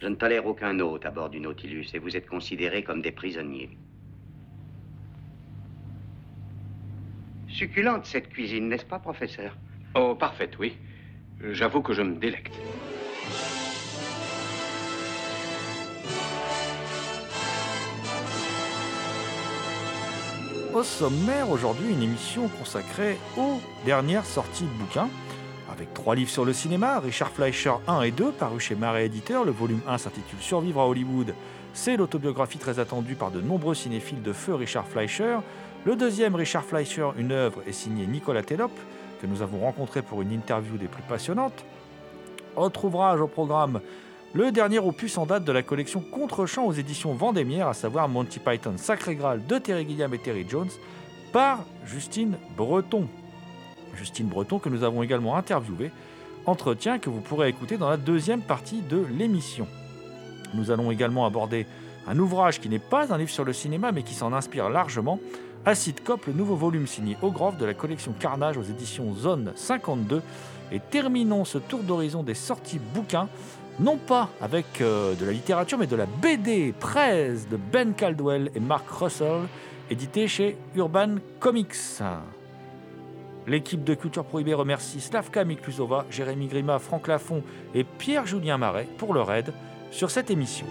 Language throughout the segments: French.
Je ne tolère aucun hôte à bord du Nautilus et vous êtes considérés comme des prisonniers. Succulente cette cuisine, n'est-ce pas, professeur Oh, parfaite, oui. J'avoue que je me délecte. Au sommaire, aujourd'hui, une émission consacrée aux dernières sorties de bouquins. Avec trois livres sur le cinéma, Richard Fleischer 1 et 2, paru chez Marais Éditeur. Le volume 1 s'intitule Survivre à Hollywood. C'est l'autobiographie très attendue par de nombreux cinéphiles de feu Richard Fleischer. Le deuxième, Richard Fleischer, une œuvre, est signé Nicolas Tellop, que nous avons rencontré pour une interview des plus passionnantes. Autre ouvrage au programme, le dernier opus en date de la collection Contre-champ aux éditions Vendémiaire, à savoir Monty Python Sacré Graal de Terry Gilliam et Terry Jones, par Justine Breton. Justine Breton que nous avons également interviewé, entretien que vous pourrez écouter dans la deuxième partie de l'émission. Nous allons également aborder un ouvrage qui n'est pas un livre sur le cinéma mais qui s'en inspire largement, Acid Cop, le nouveau volume signé Ogroff de la collection Carnage aux éditions Zone 52. Et terminons ce tour d'horizon des sorties bouquins, non pas avec euh, de la littérature, mais de la BD 13 de Ben Caldwell et Mark Russell, édité chez Urban Comics. L'équipe de Culture Prohibée remercie Slavka Miklusova, Jérémy Grima, Franck Lafont et Pierre-Julien Marais pour leur aide sur cette émission.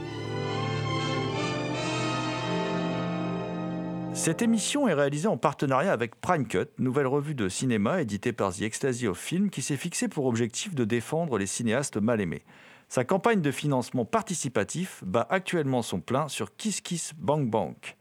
Cette émission est réalisée en partenariat avec Prime Cut, nouvelle revue de cinéma éditée par The Ecstasy of Film qui s'est fixé pour objectif de défendre les cinéastes mal aimés. Sa campagne de financement participatif bat actuellement son plein sur Kiss Kiss Bank Bank.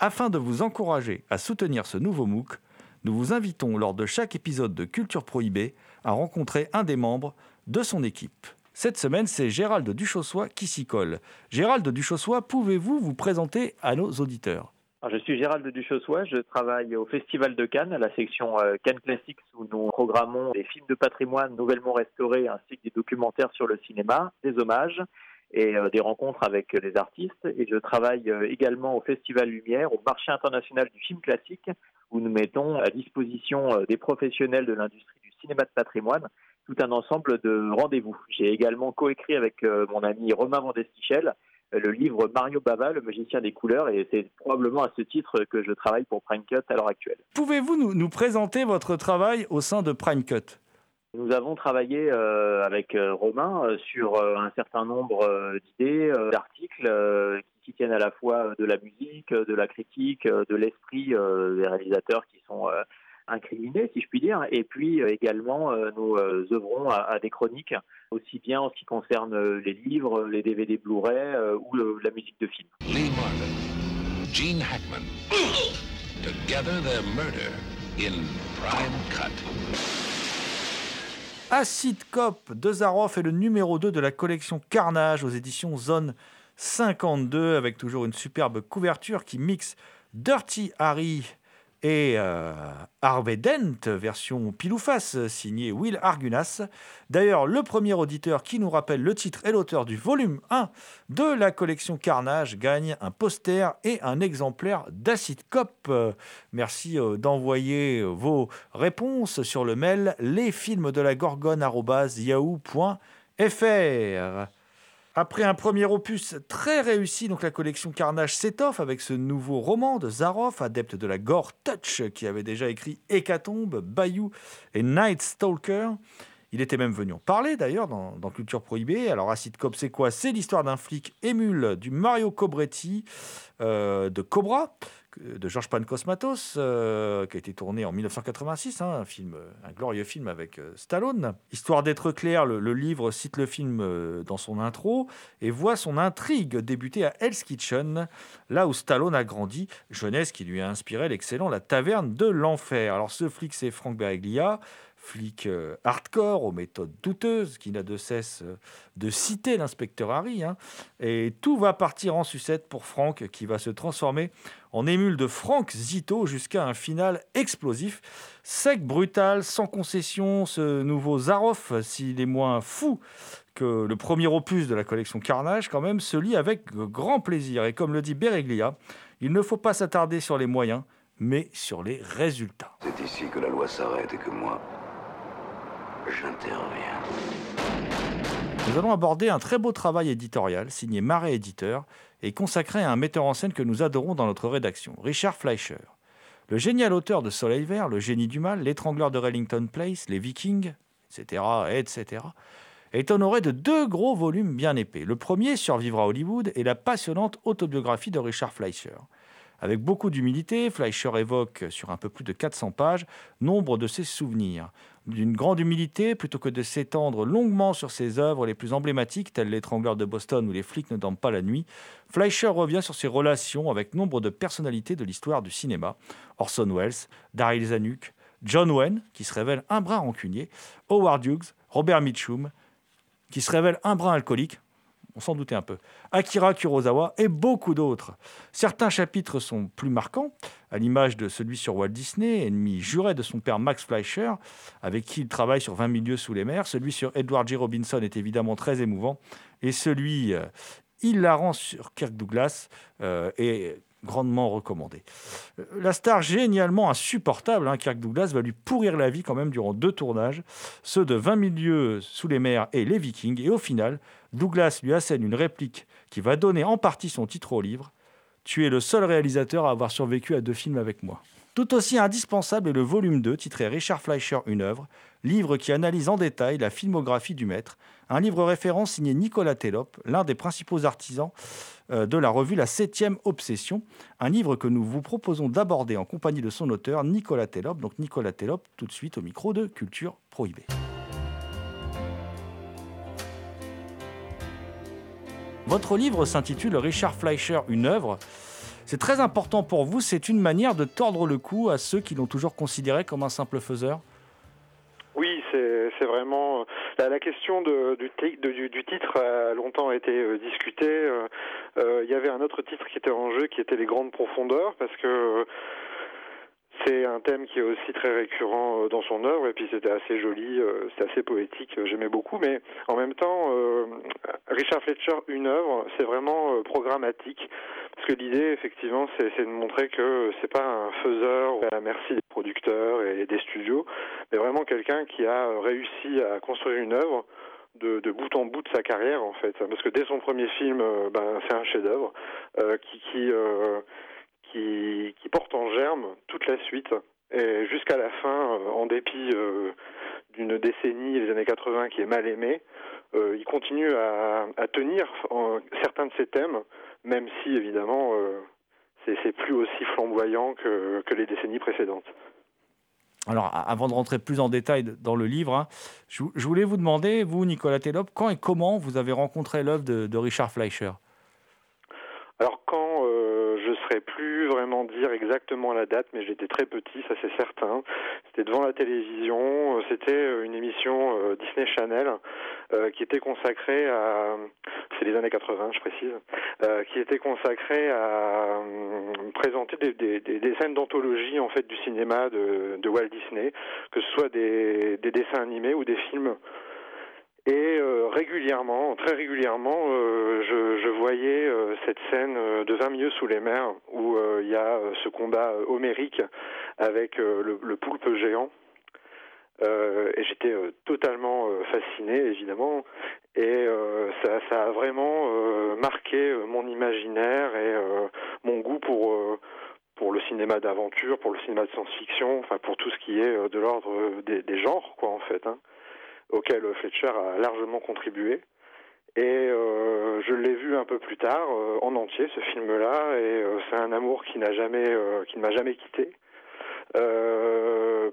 Afin de vous encourager à soutenir ce nouveau MOOC, nous vous invitons lors de chaque épisode de Culture Prohibée à rencontrer un des membres de son équipe. Cette semaine, c'est Gérald Duchossois qui s'y colle. Gérald Duchossois, pouvez-vous vous présenter à nos auditeurs? Je suis Gérald Duchossois, je travaille au Festival de Cannes, à la section euh, Cannes Classics, où nous programmons des films de patrimoine nouvellement restaurés ainsi que des documentaires sur le cinéma, des hommages et euh, des rencontres avec euh, des artistes. Et je travaille également au Festival Lumière, au marché international du film classique, où nous mettons à disposition euh, des professionnels de l'industrie du cinéma de patrimoine tout un ensemble de rendez-vous. J'ai également coécrit avec euh, mon ami Romain Vandestichel euh, le livre Mario Bava, le magicien des couleurs, et c'est probablement à ce titre que je travaille pour Prime Cut à l'heure actuelle. Pouvez-vous nous, nous présenter votre travail au sein de Prime Cut? Nous avons travaillé euh, avec Romain sur un certain nombre d'idées, d'articles euh, qui tiennent à la fois de la musique, euh, de la critique, euh, de l'esprit euh, des réalisateurs qui sont euh, incriminés, si je puis dire. Et puis euh, également, euh, nous euh, œuvrons à, à des chroniques, aussi bien en ce qui concerne euh, les livres, les DVD Blu-ray euh, ou le- la musique de film. Lee Marvin, Gene Hackman. Together their murder in Prime Cut. Acid Cop de Zaroff est le numéro 2 de la collection Carnage aux éditions Zone 52 avec toujours une superbe couverture qui mixe Dirty Harry et euh, Harvey Dent, version pile ou signé Will Argunas. D'ailleurs, le premier auditeur qui nous rappelle le titre et l'auteur du volume 1 de la collection Carnage gagne un poster et un exemplaire d'Acid Cop. Merci euh, d'envoyer vos réponses sur le mail lesfilmsdelagorgone.yahoo.fr. Après un premier opus très réussi, donc la collection Carnage s'étoffe avec ce nouveau roman de Zaroff, adepte de la gore touch, qui avait déjà écrit Hécatombe, Bayou et Night Stalker. Il était même venu en parler d'ailleurs dans, Culture Prohibée. Alors Acid Cop, c'est quoi? C'est l'histoire d'un flic émule du Mario Cobretti euh, de Cobra, de Georges Pancosmatos, euh, qui a été tourné en 1986, hein, un, film, un glorieux film avec euh, Stallone. Histoire d'être clair, le, livre cite le film euh, dans son intro et voit son intrigue débuter à Hell's Kitchen, là où Stallone a grandi, jeunesse qui lui a inspiré l'excellent La Taverne de l'Enfer. Alors ce flic, c'est Frank Bereglia flic euh, hardcore, aux méthodes douteuses, qui n'a de cesse euh, de citer l'inspecteur Harry. Hein. Et tout va partir en sucette pour Frank, qui va se transformer en émule de Frank Zito jusqu'à un final explosif. Sec, brutal, sans concession, ce nouveau Zaroff, s'il est moins fou que le premier opus de la collection Carnage, quand même, se lit avec grand plaisir. Et comme le dit Bereglia, il ne faut pas s'attarder sur les moyens, mais sur les résultats. C'est ici que la loi s'arrête et que moi, J'interviens. Nous allons aborder un très beau travail éditorial signé Marais Éditeur et consacré à un metteur en scène que nous adorons dans notre rédaction, Richard Fleischer. Le génial auteur de Soleil Vert, Le génie du mal, L'étrangleur de Rellington Place, Les Vikings, etc., etc., est honoré de deux gros volumes bien épais. Le premier, Survivra Hollywood, et la passionnante autobiographie de Richard Fleischer. Avec beaucoup d'humilité, Fleischer évoque sur un peu plus de 400 pages nombre de ses souvenirs. D'une grande humilité, plutôt que de s'étendre longuement sur ses œuvres les plus emblématiques, telles L'étrangleur de Boston ou Les flics ne dorment pas la nuit, Fleischer revient sur ses relations avec nombre de personnalités de l'histoire du cinéma. Orson Welles, Daryl Zanuck, John Wayne, qui se révèle un brin rancunier, Howard Hughes, Robert Mitchum, qui se révèle un brin alcoolique, on s'en doutait un peu, Akira Kurosawa et beaucoup d'autres. Certains chapitres sont plus marquants, à l'image de celui sur Walt Disney, ennemi juré de son père Max Fleischer, avec qui il travaille sur 20 milieux sous les mers. Celui sur Edward J. Robinson est évidemment très émouvant, et celui euh, hilarant sur Kirk Douglas euh, est grandement recommandé. La star génialement insupportable, hein, Kirk Douglas, va lui pourrir la vie quand même durant deux tournages, ceux de 20 milieux sous les mers et les Vikings, et au final, Douglas lui assène une réplique qui va donner en partie son titre au livre. Tu es le seul réalisateur à avoir survécu à deux films avec moi. Tout aussi indispensable est le volume 2, titré Richard Fleischer, une œuvre, livre qui analyse en détail la filmographie du maître, un livre référence signé Nicolas Télop, l'un des principaux artisans euh, de la revue La Septième Obsession, un livre que nous vous proposons d'aborder en compagnie de son auteur, Nicolas Télop. Donc Nicolas Télop, tout de suite au micro de Culture Prohibée. Votre livre s'intitule Richard Fleischer, une œuvre. C'est très important pour vous, c'est une manière de tordre le cou à ceux qui l'ont toujours considéré comme un simple faiseur? Oui, c'est vraiment... Euh, la, question du, titre a longtemps été euh, discutée. Euh, il y avait un autre titre qui était en jeu, qui était Les Grandes Profondeurs, parce que c'est un thème qui est aussi très récurrent euh, dans son œuvre et puis c'était assez joli, euh, c'est assez poétique, euh, j'aimais beaucoup. Mais en même temps, Richard Fletcher, une œuvre, c'est vraiment programmatique parce que l'idée, effectivement, c'est de montrer que c'est pas un faiseur à la merci des producteurs et des studios, mais vraiment quelqu'un qui a réussi à construire une œuvre de, bout en bout de sa carrière en fait, parce que dès son premier film, ben c'est un chef-d'œuvre qui, qui qui, porte en germe toute la suite et jusqu'à la fin, euh, en dépit euh, d'une décennie, les années 80, qui est mal aimée, euh, il continue à, tenir certains de ses thèmes, même si évidemment c'est plus aussi flamboyant que, les décennies précédentes. Alors, avant de rentrer plus en détail dans le livre, hein, je, voulais vous demander, vous, Nicolas Télop, quand et comment vous avez rencontré l'œuvre de Richard Fleischer? Alors quand saurais plus vraiment dire exactement la date, mais j'étais très petit, ça c'est certain. C'était devant la télévision, euh, c'était euh, une émission Disney Channel qui était consacrée à, c'est les années 80 je précise, qui était consacrée à présenter des, des, scènes d'anthologie en fait du cinéma de, de, Walt Disney, que ce soit des, des dessins animés ou des films. Et euh, régulièrement, très régulièrement, euh, je, voyais euh, cette scène de 20 milieux sous les mers où il y a ce combat homérique avec le, poulpe géant. et j'étais totalement fasciné, évidemment. Et ça, ça, a vraiment marqué mon imaginaire et mon goût pour pour le cinéma d'aventure, pour le cinéma de science-fiction, enfin pour tout ce qui est de l'ordre des, des, genres, quoi, en fait, hein, auquel Fletcher a largement contribué. Et euh, je l'ai vu un peu plus tard euh, en entier ce film-là, et euh, c'est un amour qui n'a jamais, qui ne m'a jamais quitté.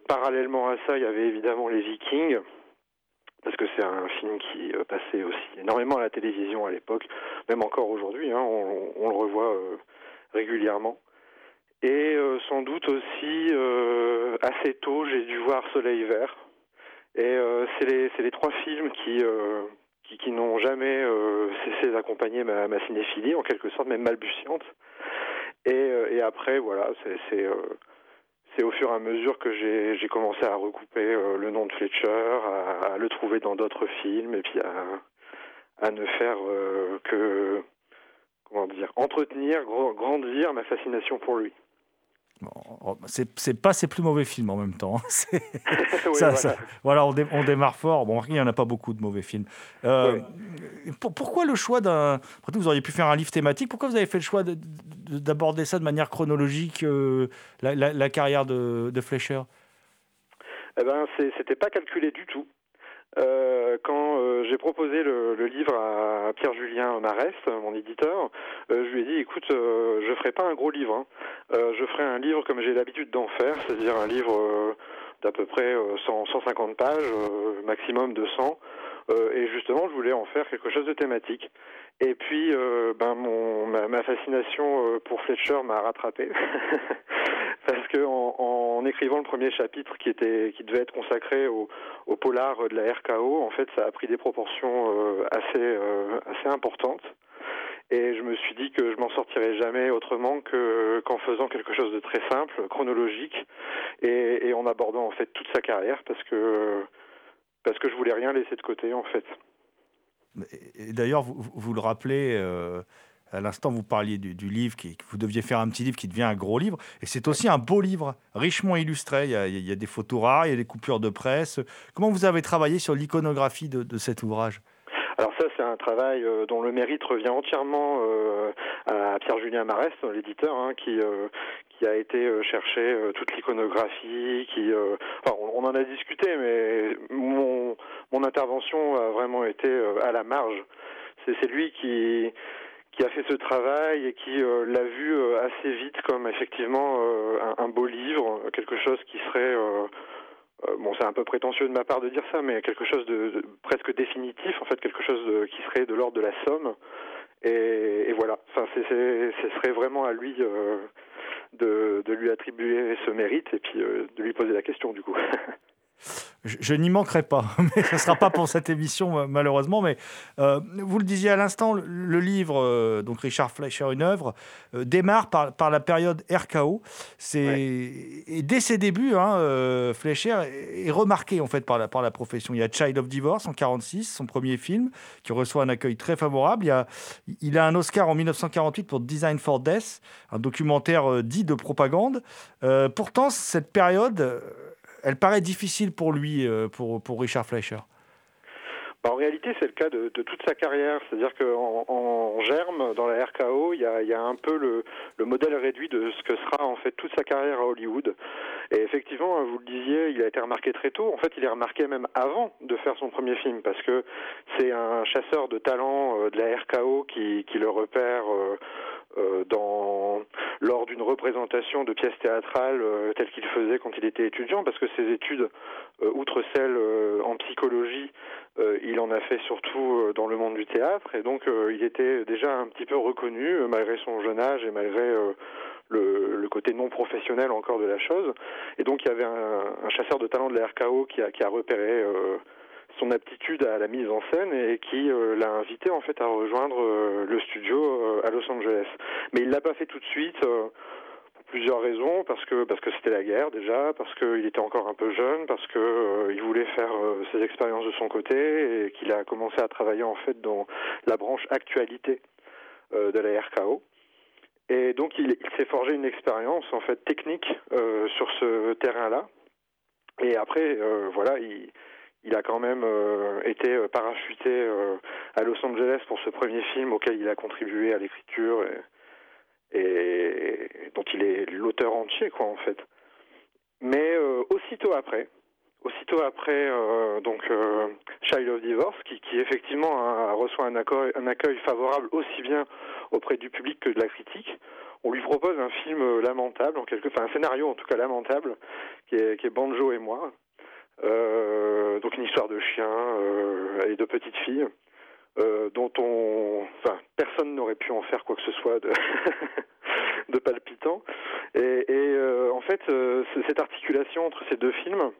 parallèlement à ça, il y avait évidemment les Vikings, parce que c'est un film qui passait aussi énormément à la télévision à l'époque, même encore aujourd'hui, hein, on, on, le revoit régulièrement. Et sans doute aussi assez tôt, j'ai dû voir Soleil Vert. Et c'est les, les, trois films qui qui, qui n'ont jamais euh, cessé d'accompagner ma, ma, cinéphilie, en quelque sorte, même balbutiante. Et, euh, après, voilà, c'est euh, c'est au fur et à mesure que j'ai commencé à recouper le nom de Fletcher, à, à le trouver dans d'autres films, et puis à, à ne faire que, comment dire, entretenir, grandir ma fascination pour lui. Bon, c'est pas ses plus mauvais films en même temps. oui, ça, voilà. Ça, voilà on, dé, on, démarre fort. Bon, il n'y en a pas beaucoup de mauvais films. Euh, oui. pour, pourquoi le choix d'un. Après tout, vous auriez pu faire un livre thématique. Pourquoi vous avez fait le choix d'aborder ça de manière chronologique, euh, la, la, la, carrière de, de Fleischer? Eh ben, c'était pas calculé du tout. Euh, quand euh, j'ai proposé le, le, livre à Pierre-Julien Marès, mon éditeur, euh, je lui ai dit écoute, euh, je ferai pas un gros livre, hein. je ferai un livre comme j'ai l'habitude d'en faire, c'est-à-dire un livre d'à peu près 100, 150 pages, maximum 200. et justement, je voulais en faire quelque chose de thématique. Et puis, euh, ben mon ma, ma fascination pour Fletcher m'a rattrapé parce que en, en, écrivant le premier chapitre qui était qui devait être consacré au, polar de la RKO, en fait, ça a pris des proportions euh, assez euh, assez importantes. Et je me suis dit que je m'en sortirais jamais autrement que qu'en faisant quelque chose de très simple, chronologique, et, et en abordant en fait toute sa carrière, parce que parce que je voulais rien laisser de côté en fait. D'ailleurs, vous, vous, le rappelez, euh, à l'instant, vous parliez du, livre, qui, vous deviez faire un petit livre qui devient un gros livre. Et c'est aussi un beau livre, richement illustré. Il y, a, des photos rares, il y a des coupures de presse. Comment vous avez travaillé sur l'iconographie de, cet ouvrage? Alors ça, c'est un travail euh, dont le mérite revient entièrement euh, à Pierre-Julien Marès, l'éditeur, hein, qui, euh, qui a été chercher toute l'iconographie, on, en a discuté, mais mon, intervention a vraiment été à la marge. C'est lui qui ce travail et qui euh, l'a vu euh, assez vite comme effectivement euh, un, beau livre, quelque chose qui serait bon, c'est un peu prétentieux de ma part de dire ça, mais quelque chose de, presque définitif, en fait, quelque chose de, qui serait de l'ordre de la somme. Et, voilà, ce serait vraiment à lui de, lui attribuer ce mérite et puis de lui poser la question du coup. je, je n'y manquerai pas, mais ce ne sera pas pour cette émission malheureusement. Mais euh, vous le disiez à l'instant, le, le, livre, euh, donc Richard Fleischer, une œuvre, euh, démarre par, par, la période RKO. C'est ouais. et dès ses débuts, hein, Fleischer est, est, remarqué en fait par la, par la profession. Il y a Child of Divorce en 46, son premier film, qui reçoit un accueil très favorable. Il, y a, il a un Oscar en 1948 pour Design for Death, un documentaire dit de propagande. Pourtant, cette période elle paraît difficile pour lui, euh, pour, Richard Fleischer. Bah, en réalité, c'est le cas de, toute sa carrière. C'est-à-dire qu'en en germe, dans la RKO, il y a, un peu le, le, modèle réduit de ce que sera en fait toute sa carrière à Hollywood. Et effectivement, vous le disiez, il a été remarqué très tôt. En fait, il est remarqué même avant de faire son premier film, parce que c'est un chasseur de talent euh, de la RKO qui, le repère. Euh, dans, lors d'une représentation de pièces théâtrales euh, telles qu'il faisait quand il était étudiant, parce que ses études, euh, outre celles en psychologie, il en a fait surtout dans le monde du théâtre, et donc il était déjà un petit peu reconnu, malgré son jeune âge et malgré le, le, côté non professionnel encore de la chose. Et donc il y avait un, un chasseur de talent de la RKO qui a, qui a repéré son aptitude à la mise en scène et qui euh, l'a invité en fait à rejoindre euh, le studio euh, à Los Angeles. Mais il l'a pas fait tout de suite pour plusieurs raisons. Parce que parce que c'était la guerre déjà, parce qu'il était encore un peu jeune, parce que il voulait faire ses expériences de son côté. Et qu'il a commencé à travailler en fait dans la branche actualité de la RKO. Et donc il, s'est forgé une expérience en fait technique sur ce terrain-là. Et après, voilà, il, il, a quand même été parachuté à Los Angeles pour ce premier film auquel il a contribué à l'écriture et, dont il est l'auteur entier, quoi, en fait. Mais aussitôt après, aussitôt après euh, donc euh, Child of Divorce, qui, effectivement a, reçoit un accueil, un accueil favorable aussi bien auprès du public que de la critique, on lui propose un film lamentable, en quelque, enfin un scénario en tout cas lamentable, qui est Banjo et moi. Euh, donc une histoire de chien euh, et de petites filles, euh, dont on, enfin personne n'aurait pu en faire quoi que ce soit de, palpitant. Et, en fait, cette articulation entre ces deux films,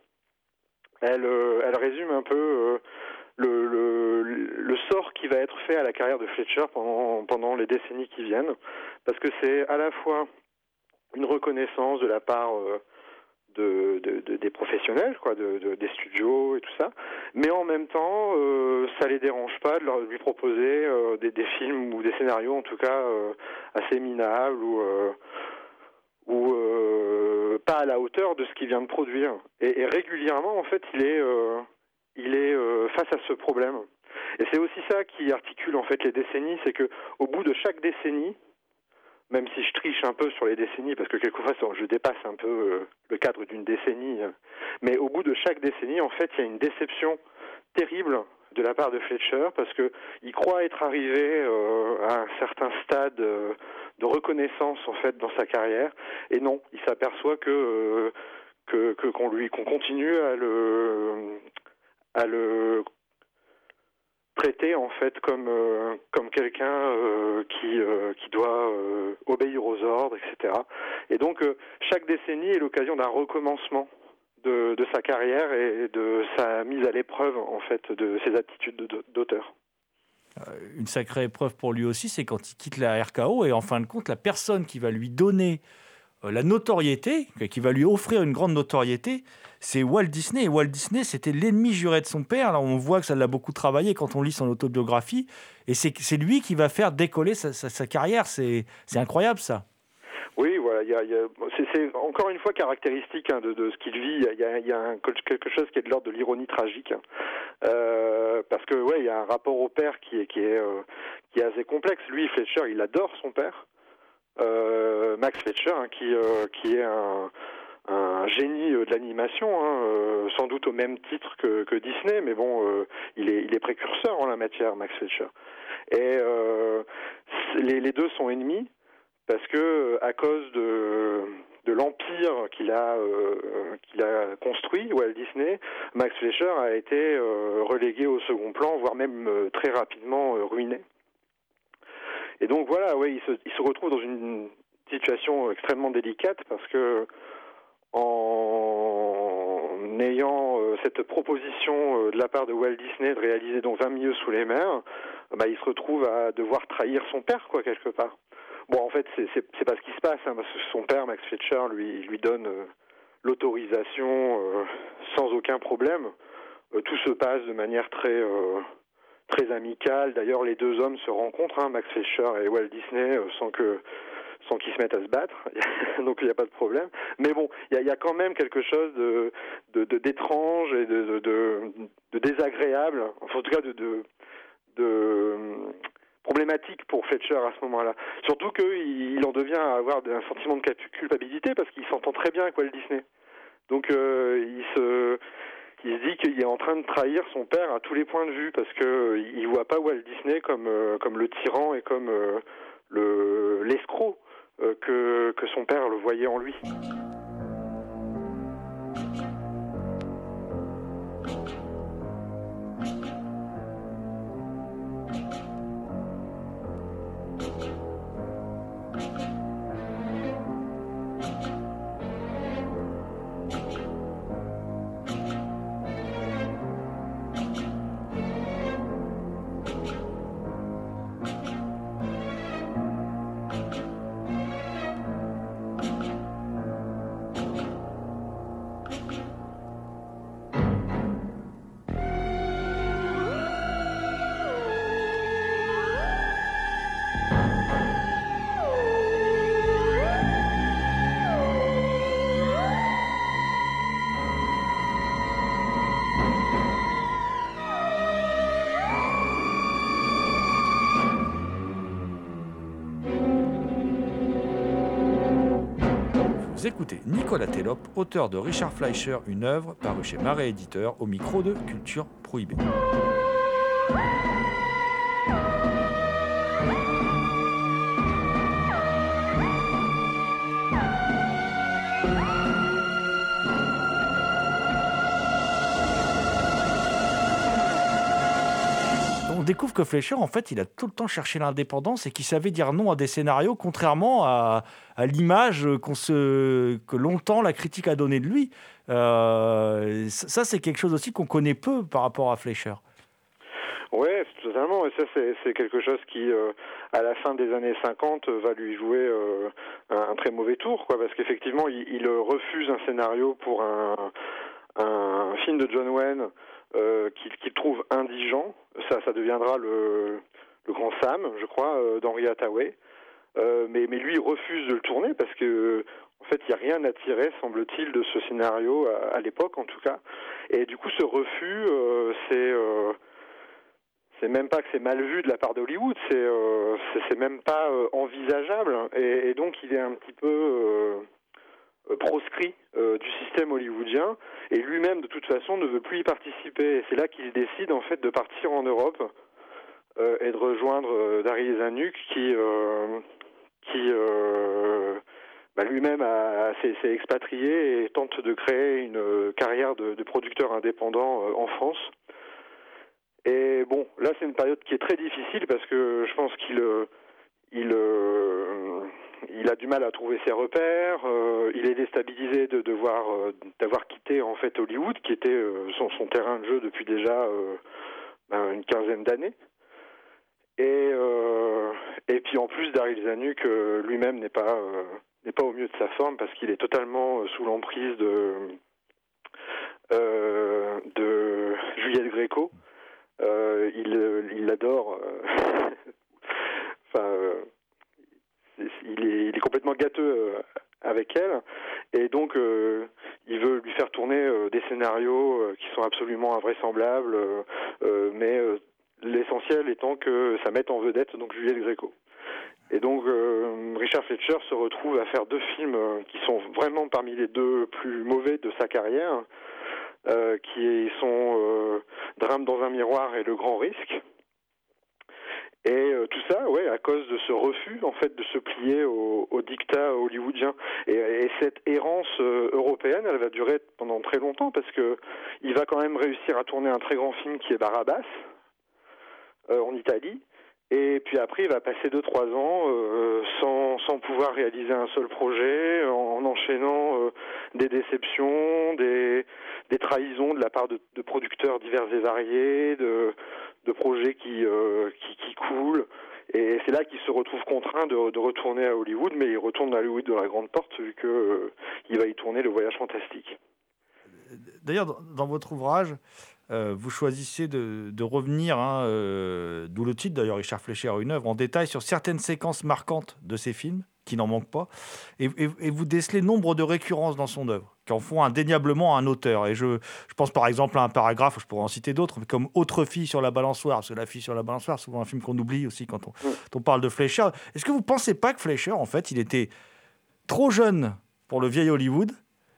elle, elle résume un peu le, sort qui va être fait à la carrière de Fletcher pendant, les décennies qui viennent, parce que c'est à la fois une reconnaissance de la part de, de, de, des professionnels, quoi, de, des studios et tout ça, mais en même temps, euh, ça les dérange pas de lui proposer euh, des, films ou des scénarios, en tout cas euh, assez minables ou ou euh, pas à la hauteur de ce qu'il vient de produire. Et, et, régulièrement, en fait, il est, il est face à ce problème. Et c'est aussi ça qui articule en fait les décennies, c'est que au bout de chaque décennie, même si je triche un peu sur les décennies, parce que quelquefois je dépasse un peu euh, le cadre d'une décennie, mais au bout de chaque décennie, en fait, il y a une déception terrible de la part de Fletcher parce que il croit être arrivé euh, à un certain stade euh, de reconnaissance en fait dans sa carrière. Et non, il s'aperçoit que euh, qu'on lui continue à le à le traiter en fait comme euh, comme quelqu'un euh, qui euh, qui doit obéir aux ordres, etc. Et donc chaque décennie est l'occasion d'un recommencement de, de, sa carrière et de sa mise à l'épreuve en fait de ses attitudes d'auteur. Une sacrée épreuve pour lui aussi, c'est quand il quitte la RKO et en fin de compte, la personne qui va lui donner la notoriété, qui va lui offrir une grande notoriété, c'est Walt Disney. Et Walt Disney, c'était l'ennemi juré de son père. Alors on voit que ça l'a beaucoup travaillé quand on lit son autobiographie. Et c'est lui qui va faire décoller sa, carrière. C'est incroyable ça. Oui, voilà, c'est encore une fois caractéristique hein, de, ce qu'il vit. Il y a, quelque chose qui est de l'ordre de l'ironie tragique, hein. euh, parce que il y a un rapport au père qui est qui euh, qui est assez complexe. Lui, Fletcher, il adore son père, euh, Max Fletcher, hein, qui euh, qui est un génie de l'animation, hein, euh, sans doute au même titre que, Disney, mais bon, euh, il, est, il est précurseur en la matière, Max Fletcher. Et euh, les, les, deux sont ennemis parce que à cause de, de l'empire qu'il a, qu'il a construit, Walt Disney, Max Fletcher a été relégué au second plan, voire même très rapidement ruiné. Et donc voilà, ouais, il se, se retrouve dans une situation extrêmement délicate parce que en ayant euh, cette proposition euh, de la part de Walt Disney de réaliser donc 20 milieux sous les mers, bah, il se retrouve à devoir trahir son père, quoi, quelque part. Bon, en fait, c'est pas ce qui se passe, hein, parce que son père, Max Fletcher, lui, donne euh, l'autorisation sans aucun problème. Tout se passe de manière très très amicale. D'ailleurs, les deux hommes se rencontrent, hein, Max Fletcher et Walt Disney, sans que sans qu'ils se mettent à se battre, donc il n'y a pas de problème. Mais bon, il y, a, quand même quelque chose de d'étrange de, et de, de, de, désagréable, enfin en tout cas de, de, de problématique pour Fletcher à ce moment-là. Surtout qu'il il en devient à avoir un sentiment de culpabilité parce qu'il s'entend très bien avec Walt Disney. Donc euh, il se il se dit qu'il est en train de trahir son père à tous les points de vue parce que il voit pas Walt Disney comme euh, comme le tyran et comme euh, le l'escroc euh, que, que son père le voyait en lui. Écoutez Nicolas Télop, auteur de Richard Fleischer, une œuvre parue chez Marais Éditeur au micro de Culture Prohibée. Découvre que Fleischer, en fait, il a tout le temps cherché l'indépendance et qu'il savait dire non à des scénarios, contrairement à, l'image que longtemps la critique a donnée de lui. Euh, ça, c'est quelque chose aussi qu'on connaît peu par rapport à Fleischer. Ouais, totalement. Et ça, c'est, quelque chose qui, euh, à la fin des années 50, va lui jouer euh, un, très mauvais tour, parce qu'effectivement, il, refuse un scénario pour un, film de John Wayne qu'il, qu'il trouve indigent. Ça, ça deviendra le, grand Sam, je crois, euh, d'Henri Hathaway. Euh, mais, mais lui, il refuse de le tourner parce que, en fait, il n'y a rien à tirer, semble-t-il, de ce scénario à, l'époque, en tout cas. Et du coup, ce refus, euh, c'est euh, c'est même pas que c'est mal vu de la part d'Hollywood, c'est euh, c'est- même pas euh, envisageable. Et, donc, il est un petit peu euh, euh, proscrit euh, du système hollywoodien. Et lui-même, de toute façon, ne veut plus y participer. C'est là qu'il décide, en fait, de partir en Europe euh, et de rejoindre euh, Daryl Zanuck, qui euh, euh, bah, lui-même s'est expatrié et tente de créer une euh, carrière de, producteur indépendant euh, en France. Et bon, là c'est une période qui est très difficile parce que je pense qu'il euh, il, euh, il a du mal à trouver ses repères. euh, il est déstabilisé de devoir euh, d'avoir quitté en fait Hollywood, qui était euh, son, terrain de jeu depuis déjà ben, une quinzaine d'années. Et et puis en plus Daryl Zanuck lui-même n'est pas n'est pas au mieux de sa forme parce qu'il est totalement sous l'emprise de Juliette Gréco. Il il l'adore. enfin, il est complètement gâteux euh, avec elle et donc euh, il veut lui faire tourner euh, des scénarios qui sont absolument invraisemblables, mais l'essentiel étant que ça mette en vedette donc Juliette Gréco. Et donc Richard Fletcher se retrouve à faire deux films qui sont vraiment parmi les deux plus mauvais de sa carrière, qui sont Drame dans un miroir et Le Grand Risque. Et euh, tout ça, ouais, à cause de ce refus en fait de se plier au, au dictat hollywoodien. Et, et cette errance euh, européenne, elle va durer pendant très longtemps parce que il va quand même réussir à tourner un très grand film qui est Barabbas euh, en Italie. Et puis après, il va passer deux trois ans sans, sans pouvoir réaliser un seul projet, en, en enchaînant des déceptions, des, des trahisons de la part de, de producteurs divers et variés, de, de projets qui, euh, qui, qui coulent. Et c'est là qu'il se retrouve contraint de, retourner à Hollywood, mais il retourne à Hollywood de la grande porte vu que euh, il va y tourner le voyage fantastique. D'ailleurs, dans, votre ouvrage, euh, vous choisissez de, de revenir, hein, d'où le titre d'ailleurs, Richard Fleischer, une œuvre, en détail sur certaines séquences marquantes de ses films, qui n'en manquent pas, et, et- et vous décelez nombre de récurrences dans son œuvre, qui en font indéniablement un auteur. Et je, je pense par exemple à un paragraphe, je pourrais en citer d'autres, comme Autre fille sur la balançoire, parce que La fille sur la balançoire, souvent un film qu'on oublie aussi quand on, quand on parle de Fleischer. Est-ce que vous ne pensez pas que Fleischer, en fait, il était trop jeune pour le vieil Hollywood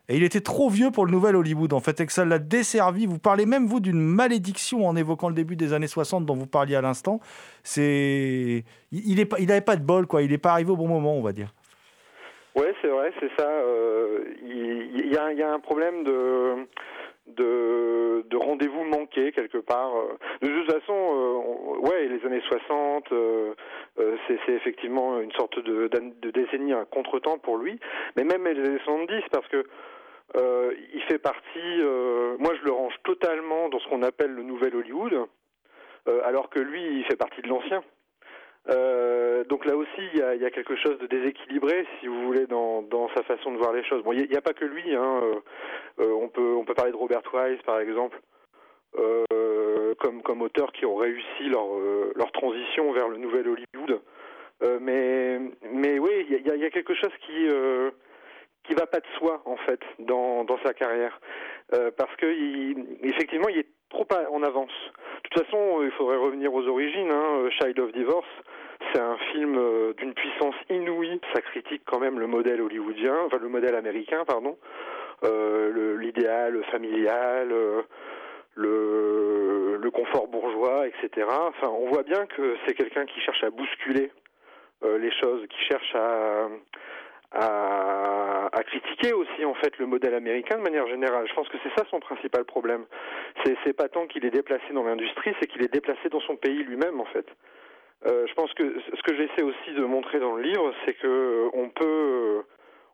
et il était trop vieux pour le nouvel Hollywood, en fait, et que ça l'a desservi. Vous parlez même, vous, d'une malédiction en évoquant le début des années 60 dont vous parliez à l'instant. C'est... Il n'avait pas, de bol, quoi. Il n'est pas arrivé au bon moment, on va dire. Ouais, c'est vrai, c'est ça. euh, Il y, a, un problème de de, de rendez-vous manqué quelque part. De toute façon, euh, ouais, les années 60, euh, euh, c'est effectivement une sorte de, de décennie, un contretemps pour lui. Mais même les années 70, parce que euh, il fait partie. euh, moi, je le range totalement dans ce qu'on appelle le nouvel Hollywood, euh, alors que lui, il fait partie de l'ancien. Euh, donc là aussi, il y a, y a quelque chose de déséquilibré, si vous voulez, dans, dans sa façon de voir les choses. Bon, il n'y a, pas que lui. Hein, euh, euh, on peut on peut parler de Robert Wise, par exemple, comme comme auteurs qui ont réussi leur leur transition vers le nouvel Hollywood. Mais mais oui, il y a, y a quelque chose qui qui va pas de soi en fait dans sa carrière, Euh, parce que il, effectivement, il est trop en avance. De toute façon, il faudrait revenir aux origines. Hein. Child of Divorce, c'est un film euh, d'une puissance inouïe. Ça critique quand même le modèle hollywoodien, enfin le modèle américain, pardon, euh, l'idéal familial, le, confort bourgeois, etc. Enfin, on voit bien que c'est quelqu'un qui cherche à bousculer les choses, qui cherche à, à, critiquer aussi en fait le modèle américain de manière générale. Je pense que c'est ça son principal problème. C'est pas tant qu'il est déplacé dans l'industrie, c'est qu'il est déplacé dans son pays lui-même en fait. Euh, je pense que ce que j'essaie aussi de montrer dans le livre, c'est que euh, on peut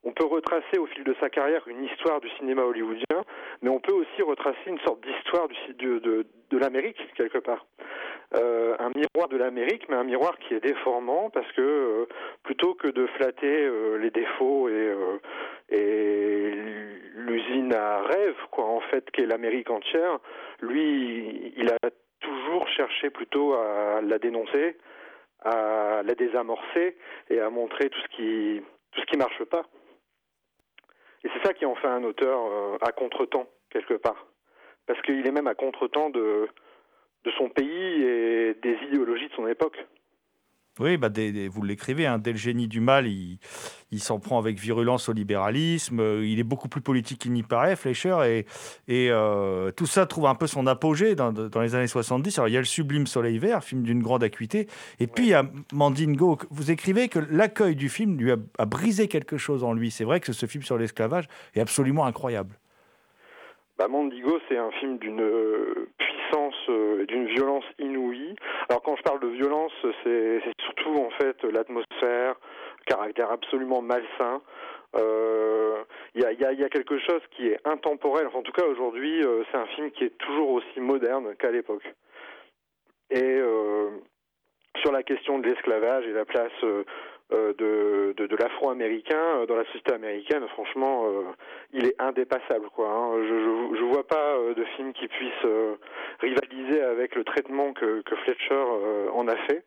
on peut retracer au fil de sa carrière une histoire du cinéma hollywoodien, mais on peut aussi retracer une sorte d'histoire de, de l'Amérique, quelque part. Euh, un miroir de l'Amérique, mais un miroir qui est déformant, parce que euh, plutôt que de flatter euh, les défauts et, l'usine à rêve, quoi, en fait, qu'est l'Amérique entière, lui, il a toujours cherché plutôt à la dénoncer, à la désamorcer et à montrer tout ce qui tout marche pas. Et c'est ça qui en fait un auteur à contre-temps, quelque part. Parce qu'il est même à contre-temps de, de son pays et des idéologies de son époque. Oui, bah des, vous l'écrivez, hein, dès le génie du mal, il, s'en prend avec virulence au libéralisme. Il est beaucoup plus politique qu'il n'y paraît, Fleischer. Et, euh, tout ça trouve un peu son apogée dans, les années 70. Alors, il y a le sublime Soleil Vert, film d'une grande acuité. Et puis, il y a Mandingo. Vous écrivez que l'accueil du film lui a, brisé quelque chose en lui. C'est vrai que ce film sur l'esclavage est absolument incroyable. Bah, Mandigo, c'est un film d'une puissance et d'une violence inouïe. Alors quand je parle de violence, c'est surtout en fait l'atmosphère, le caractère absolument malsain. Il euh, y, a, y, a, quelque chose qui est intemporel. En tout cas, aujourd'hui, euh, c'est un film qui est toujours aussi moderne qu'à l'époque. Et euh, sur la question de l'esclavage et la place euh, de, de, de l'afro-américain euh, dans la société américaine, franchement, euh, il est indépassable. Quoi, hein. Je, je, je vois pas de film qui puisse rivaliser avec le traitement que, que Fletcher en a fait.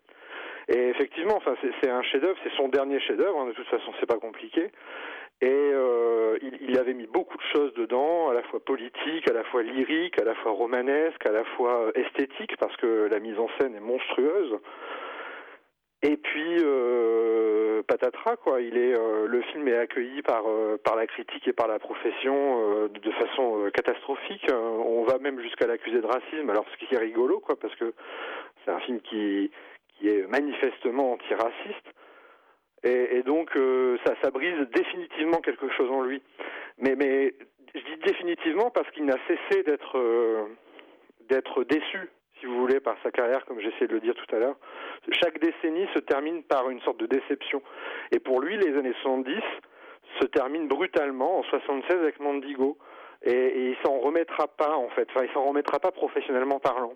Et effectivement, enfin, c'est un chef-d'œuvre, c'est son dernier chef-d'œuvre. Hein, de toute façon, c'est pas compliqué. Et euh, il, il, avait mis beaucoup de choses dedans, à la fois politique, à la fois lyrique, à la fois romanesque, à la fois esthétique, parce que la mise en scène est monstrueuse. Et puis euh, patatras quoi, il est euh, le film est accueilli par euh, par la critique et par la profession euh, de façon euh, catastrophique. on va même jusqu'à l'accuser de racisme. Alors ce qui est rigolo quoi, parce que c'est un film qui qui est manifestement antiraciste. Et, et donc euh, ça ça brise définitivement quelque chose en lui. Mais mais je dis définitivement parce qu'il n'a cessé d'être d'être déçu si vous voulez, par sa carrière, comme j'essaie de le dire tout à l'heure. Chaque décennie se termine par une sorte de déception. Et pour lui, les années 70 se terminent brutalement en 76 avec Mandigo. Et, et il s'en remettra pas, en fait. Enfin, il s'en remettra pas professionnellement parlant.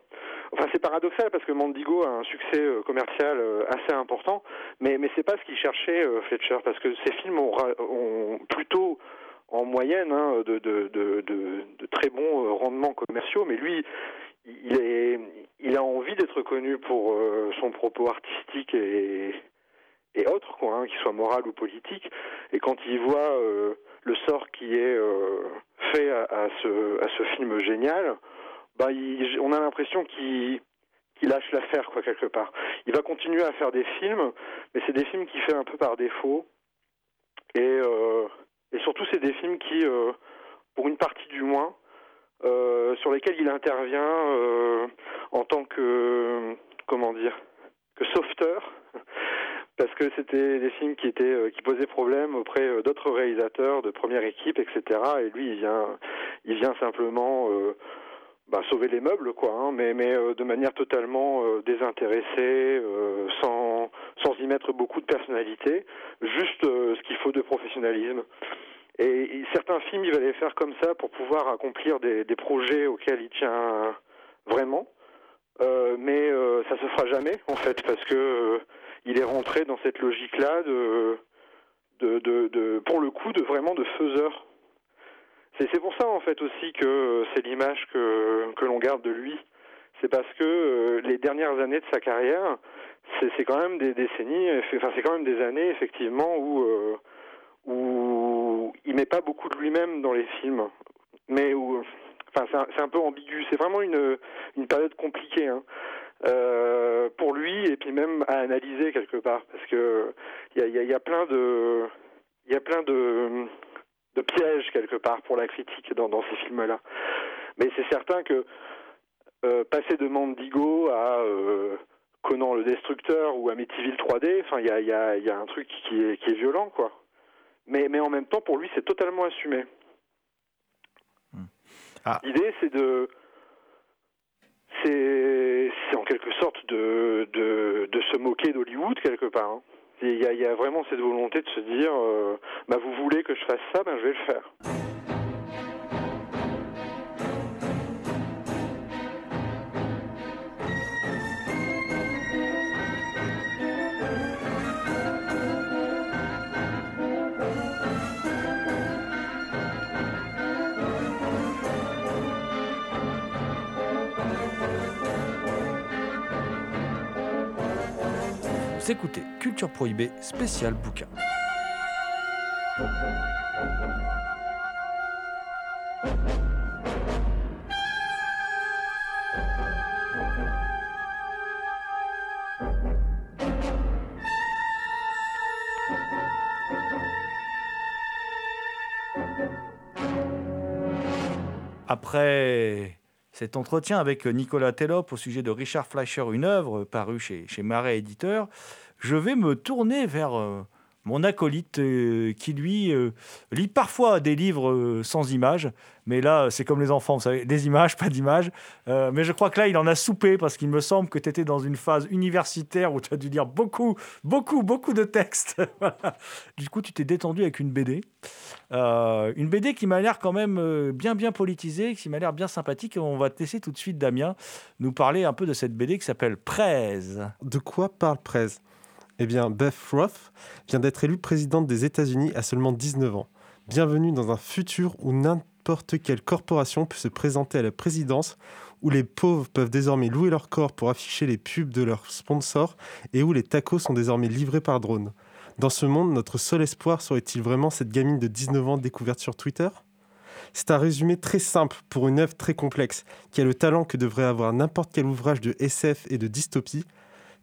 Enfin, c'est paradoxal parce que Mandigo a un succès commercial assez important, mais, mais c'est pas ce qu'il cherchait, Fletcher, parce que ses films ont, plutôt en moyenne hein, de, de, très bons rendements commerciaux, mais lui, il, est, il a envie d'être connu pour euh, son propos artistique et, et autres, quoi, hein, qu'il soit moral ou politique. Et quand il voit euh, le sort qui est euh, fait à, à, ce, à ce film génial, bah, il, on a l'impression qu'il qu lâche l'affaire, quoi, quelque part. Il va continuer à faire des films, mais c'est des films qu'il fait un peu par défaut. Et, et surtout, c'est des films qui, pour une partie du moins, euh, sur lesquels il intervient euh, en tant que comment dire que sauveteur parce que c'était des films qui étaient euh, qui posaient problème auprès d'autres réalisateurs de première équipe etc et lui il vient il vient simplement bah, sauver les meubles quoi hein, mais mais de manière totalement désintéressée sans sans y mettre beaucoup de personnalité juste ce qu'il faut de professionnalisme et, certains films, il va les faire comme ça pour pouvoir accomplir des, projets auxquels il tient vraiment. Euh, mais euh, ça se fera jamais, en fait, parce que euh, il est rentré dans cette logique-là de, de, de, de, pour le coup, de vraiment de faiseur. C'est pour ça, en fait, aussi que c'est l'image que, que l'on garde de lui. C'est parce que les dernières années de sa carrière, c'est quand même des décennies, enfin, c'est quand même des années, effectivement, où, où il met pas beaucoup de lui-même dans les films, mais où, enfin, c'est un, peu ambigu. C'est vraiment une, une période compliquée. Hein. euh, pour lui et puis même à analyser quelque part parce que il y a, plein de plein de pièges quelque part pour la critique dans, ces films-là. Mais c'est certain que euh, passer de Mandigo à euh, Conan le Destructeur ou Amityville 3D, enfin il y a un truc qui est, qui est violent quoi. Mais, mais en même temps pour lui c'est totalement assumé. Ah. L'idée c'est de c'est en quelque sorte de, de, de se moquer d'Hollywood quelque part. Hein. Il y, a, il y, a, vraiment cette volonté de se dire, euh, bah vous voulez que je fasse ça, ben je vais le faire. Vous écoutez Culture Prohibée spécial bouquin. Après cet entretien avec Nicolas Tellop au sujet de Richard Fleischer, une œuvre parue chez, chez Marais Éditeur, je vais me tourner vers euh, mon acolyte euh, qui, lui, euh, lit parfois des livres euh, sans images. Mais là, c'est comme les enfants, vous savez, des images, pas d'images. Mais je crois que là, il en a soupé parce qu'il me semble que tu étais dans une phase universitaire où tu as dû lire beaucoup, beaucoup, beaucoup de textes. du coup, tu t'es détendu avec une BD. Une BD qui m'a l'air quand même bien, bien politisée, qui m'a l'air bien sympathique. On va te laisser tout de suite, Damien, nous parler un peu de cette BD qui s'appelle Prez. De quoi parle Prez Eh bien, Beth Roth vient d'être élue présidente des États-Unis à seulement 19 ans. Bienvenue dans un futur où n'importe quelle corporation peut se présenter à la présidence, où les pauvres peuvent désormais louer leur corps pour afficher les pubs de leurs sponsors et où les tacos sont désormais livrés par drone. Dans ce monde, notre seul espoir serait-il vraiment cette gamine de 19 ans découverte sur Twitter? C'est un résumé très simple pour une œuvre très complexe, qui a le talent que devrait avoir n'importe quel ouvrage de SF et de dystopie,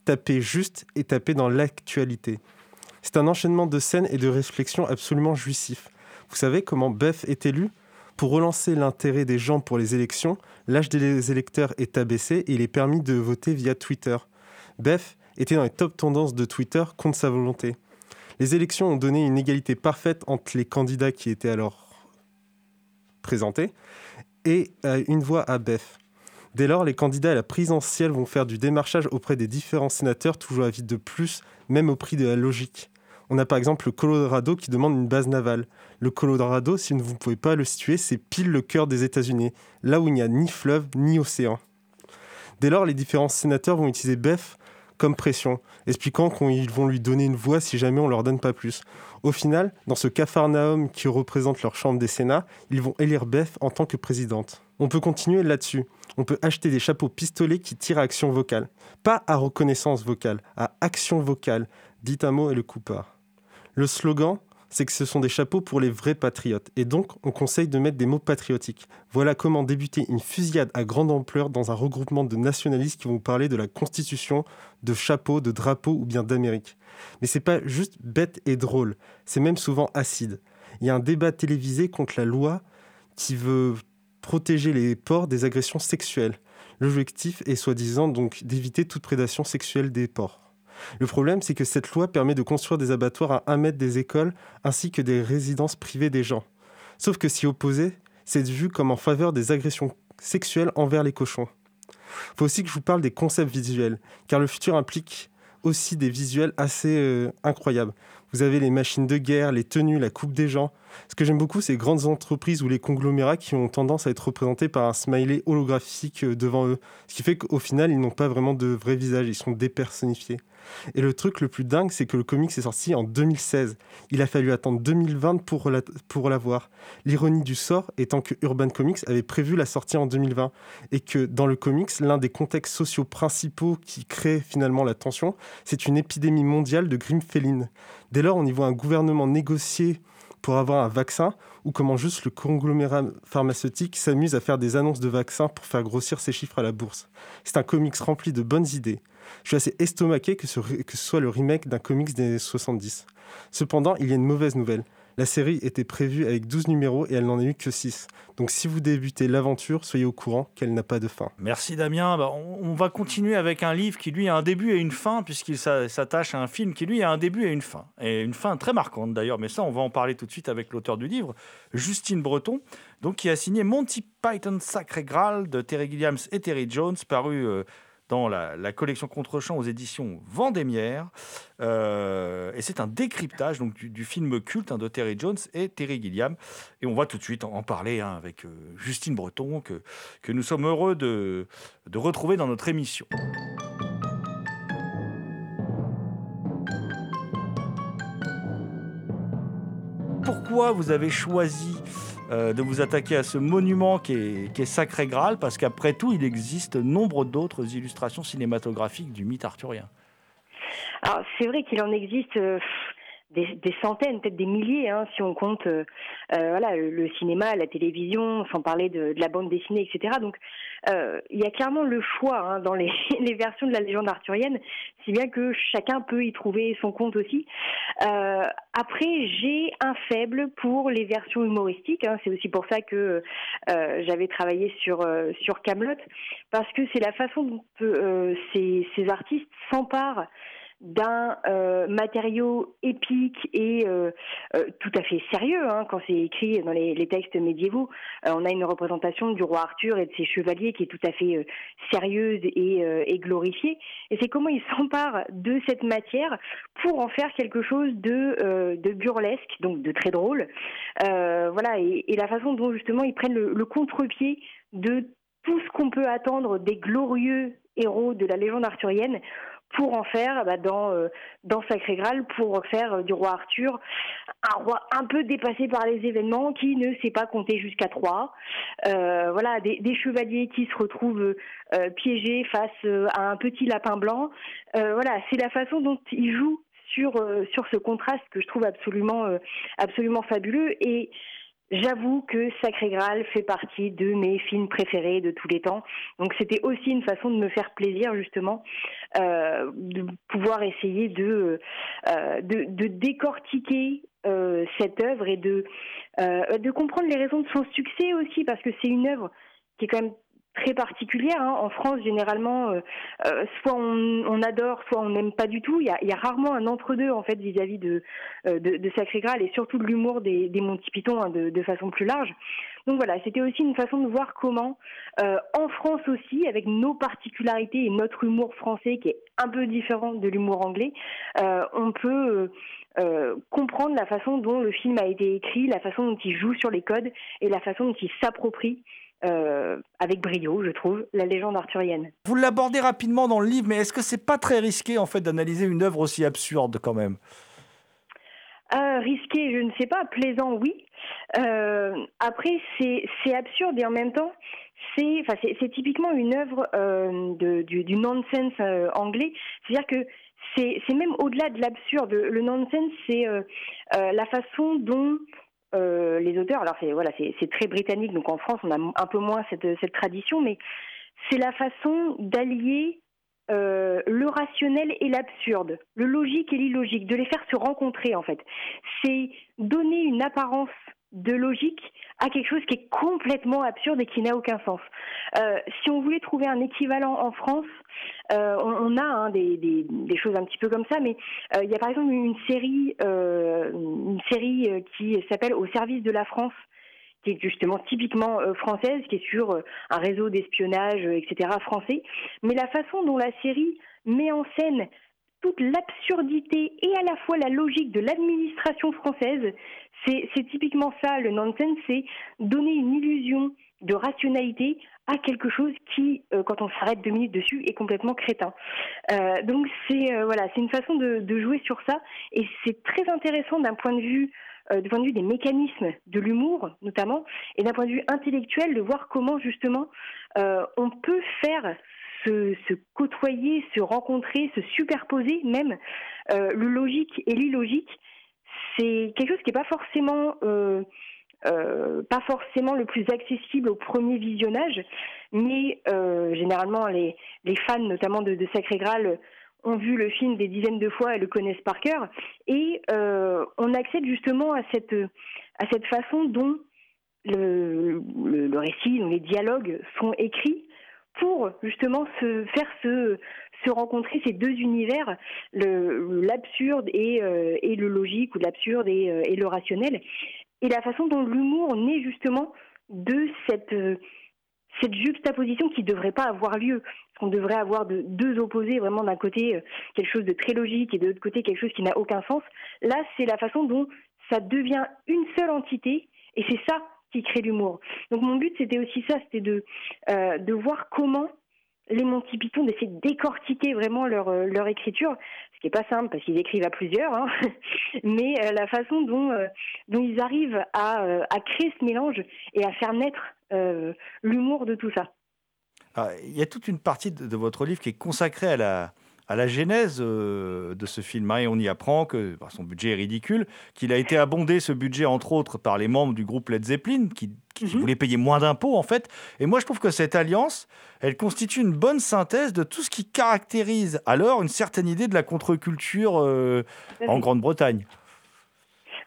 taper juste et taper dans l'actualité. C'est un enchaînement de scènes et de réflexions absolument jouissif. Vous savez comment Beth est élue? Pour relancer l'intérêt des gens pour les élections, l'âge des électeurs est abaissé et il est permis de voter via Twitter. Beth était dans les top tendances de Twitter contre sa volonté. Les élections ont donné une égalité parfaite entre les candidats qui étaient alors présentés et euh, une voix à Beth. Dès lors, les candidats à la présidentielle vont faire du démarchage auprès des différents sénateurs, toujours à vide de plus, même au prix de la logique. On a par exemple le Colorado qui demande une base navale. Le Colorado, si vous ne pouvez pas le situer, c'est pile le cœur des États-Unis, là où il n'y a ni fleuve ni océan. Dès lors, les différents sénateurs vont utiliser Beth comme pression, expliquant qu'ils vont lui donner une voix si jamais on ne leur donne pas plus. Au final, dans ce capharnaüm qui représente leur chambre des Sénats, ils vont élire Beth en tant que présidente. On peut continuer là-dessus. On peut acheter des chapeaux pistolets qui tirent à action vocale. Pas à reconnaissance vocale, à action vocale. Dites un mot et le coupard. Le slogan, c'est que ce sont des chapeaux pour les vrais patriotes. Et donc, on conseille de mettre des mots patriotiques. Voilà comment débuter une fusillade à grande ampleur dans un regroupement de nationalistes qui vont parler de la Constitution, de chapeaux, de drapeaux ou bien d'Amérique. Mais c'est pas juste bête et drôle, c'est même souvent acide. Il y a un débat télévisé contre la loi qui veut protéger les porcs des agressions sexuelles. L'objectif est soi-disant donc d'éviter toute prédation sexuelle des porcs. Le problème, c'est que cette loi permet de construire des abattoirs à un mètre des écoles ainsi que des résidences privées des gens. Sauf que si opposé, c'est vu comme en faveur des agressions sexuelles envers les cochons. Faut aussi que je vous parle des concepts visuels, car le futur implique aussi des visuels assez euh, incroyables. Vous avez les machines de guerre, les tenues, la coupe des gens. Ce que j'aime beaucoup, c'est les grandes entreprises ou les conglomérats qui ont tendance à être représentés par un smiley holographique euh, devant eux. Ce qui fait qu'au final, ils n'ont pas vraiment de vrai visage, ils sont dépersonnifiés. Et le truc le plus dingue, c'est que le comics est sorti en 2016. Il a fallu attendre 2020 pour la, pour l'avoir. L'ironie du sort étant que Urban Comics avait prévu la sortie en 2020 et que dans le comics, l'un des contextes sociaux principaux qui crée finalement la tension, c'est une épidémie mondiale de grippe. Dès lors, on y voit un gouvernement négocier pour avoir un vaccin ou comment juste le conglomérat pharmaceutique s'amuse à faire des annonces de vaccins pour faire grossir ses chiffres à la bourse. C'est un comics rempli de bonnes idées. Je suis assez estomaqué que ce, soit le remake d'un comics des années 70. Cependant, il y a une mauvaise nouvelle. La série était prévue avec 12 numéros et elle n'en a eu que 6. Donc si vous débutez l'aventure, soyez au courant qu'elle n'a pas de fin. Merci Damien. Bah, on, va continuer avec un livre qui lui a un début et une fin, puisqu'il s'attache à un film qui lui a un début et une fin. Et une fin très marquante d'ailleurs, mais ça on va en parler tout de suite avec l'auteur du livre, Justine Breton, donc, qui a signé Monty Python Sacré Graal de Terry Gilliams et Terry Jones, paru... Euh, dans la, collection Contre-champ aux éditions Vendémiaire. Euh, et c'est un décryptage donc, du, film culte hein, de Terry Jones et Terry Gilliam. Et on va tout de suite en, parler hein, avec euh, Justine Breton, que, que nous sommes heureux de, de retrouver dans notre émission. Pourquoi vous avez choisi euh, de vous attaquer à ce monument qui est, Sacré Graal, parce qu'après tout, il existe nombre d'autres illustrations cinématographiques du mythe arthurien. Alors, c'est vrai qu'il en existe. Euh, des, centaines, peut-être des milliers, hein, si on compte euh, euh, le, cinéma, la télévision, sans parler de, la bande dessinée, etc. Donc euh, il y a clairement le choix hein, dans les, versions de la légende arthurienne, si bien que chacun peut y trouver son compte aussi. après, j'ai un faible pour les versions humoristiques. Hein, c'est aussi pour ça que j'avais travaillé sur sur Camelot, parce que c'est la façon dont ces artistes s'emparent d'un euh, matériau épique et euh, euh, tout à fait sérieux. Hein, quand c'est écrit dans les, textes médiévaux, on a une représentation du roi Arthur et de ses chevaliers qui est tout à fait sérieuse et, glorifiée. Et c'est comment ils s'emparent de cette matière pour en faire quelque chose de, burlesque, donc de très drôle. voilà, et, et, la façon dont justement ils prennent le, le contre-pied de tout ce qu'on peut attendre des glorieux héros de la légende arthurienne pour en faire bah, dans euh, dans Sacré Graal pour faire euh, du roi Arthur. Un roi un peu dépassé par les événements qui ne sait pas compter jusqu'à trois. Euh, voilà des, des, chevaliers qui se retrouvent euh, piégés face à un petit lapin blanc. Voilà c'est la façon dont il joue sur sur ce contraste que je trouve absolument absolument fabuleux. Et J'avoue que Sacré Graal fait partie de mes films préférés de tous les temps. Donc c'était aussi une façon de me faire plaisir justement, euh, de pouvoir essayer de, euh, de, décortiquer euh, cette œuvre et de, euh, de comprendre les raisons de son succès aussi, parce que c'est une œuvre qui est quand même très particulière. Hein. En France, généralement, euh, euh, soit on, adore, soit on n'aime pas du tout. Il y a, rarement un entre-deux en fait vis-à-vis de, euh, de, de, Sacré Graal et surtout de l'humour des, Monty Python hein, de, façon plus large. Donc voilà, c'était aussi une façon de voir comment, en France aussi, avec nos particularités et notre humour français qui est un peu différent de l'humour anglais, on peut comprendre la façon dont le film a été écrit, la façon dont il joue sur les codes et la façon dont il s'approprie euh, avec brio, je trouve, la légende arthurienne. Vous l'abordez rapidement dans le livre, mais est-ce que c'est pas très risqué en fait d'analyser une œuvre aussi absurde quand même? Euh, risqué, je ne sais pas. Plaisant, oui. Euh, après, c'est absurde et en même temps, c'est typiquement une œuvre de, du, du, nonsense anglais. C'est-à-dire que c'est même au-delà de l'absurde. Le nonsense, c'est la façon dont euh, les auteurs, alors c'est voilà, c'est très britannique, donc en France on a un peu moins cette, tradition, mais c'est la façon d'allier euh, le rationnel et l'absurde, le logique et l'illogique, de les faire se rencontrer en fait. C'est donner une apparence de logique à quelque chose qui est complètement absurde et qui n'a aucun sens. Euh, si on voulait trouver un équivalent en France, euh, on, a hein, des, choses un petit peu comme ça, mais euh, il y a par exemple une série, une série qui s'appelle Au service de la France, qui est justement typiquement française, qui est sur un réseau d'espionnage, etc. français. Mais la façon dont la série met en scène toute l'absurdité et à la fois la logique de l'administration française, c'est typiquement ça le nonsense, c'est donner une illusion de rationalité à quelque chose qui, euh, quand on s'arrête deux minutes dessus, est complètement crétin. Euh, donc c'est euh, voilà, c'est une façon de, de, jouer sur ça, et c'est très intéressant d'un point de vue du point de vue des mécanismes de l'humour notamment, et d'un point de vue intellectuel de voir comment justement on peut faire se, côtoyer, se rencontrer, se superposer même le logique et l'illogique c'est quelque chose qui n'est pas forcément pas forcément le plus accessible au premier visionnage, mais généralement les, fans, notamment de, Sacré Graal, ont vu le film des dizaines de fois et le connaissent par cœur. Et euh, on accède justement à cette, à cette façon dont le, le, récit, dont les dialogues sont écrits pour justement se faire se, se rencontrer ces deux univers, l'absurde et, euh, et, le logique, ou l'absurde et, euh, et, le rationnel, et la façon dont l'humour naît justement de cette cette juxtaposition qui ne devrait pas avoir lieu. qu'on devrait avoir de, deux opposés, vraiment d'un côté euh, quelque chose de très logique et de l'autre côté quelque chose qui n'a aucun sens. Là, c'est la façon dont ça devient une seule entité et c'est ça qui crée l'humour. Donc mon but, c'était aussi ça, c'était de, euh, de voir comment les Monty Python d'essayer de décortiquer vraiment leur, euh, leur écriture, ce qui n'est pas simple parce qu'ils écrivent à plusieurs, hein, mais la façon dont, dont ils arrivent à, à créer ce mélange et à faire naître euh, l'humour de tout ça. Ah, il y a toute une partie de, votre livre qui est consacrée à la, à la genèse euh, de ce film. Hein, et on y apprend que bah, son budget est ridicule, qu'il a été abondé, ce budget, entre autres, par les membres du groupe Led Zeppelin, qui, mhm. voulaient payer moins d'impôts, en fait. Et moi, je trouve que cette alliance, elle constitue une bonne synthèse de tout ce qui caractérise alors une certaine idée de la contre-culture euh, en Grande-Bretagne.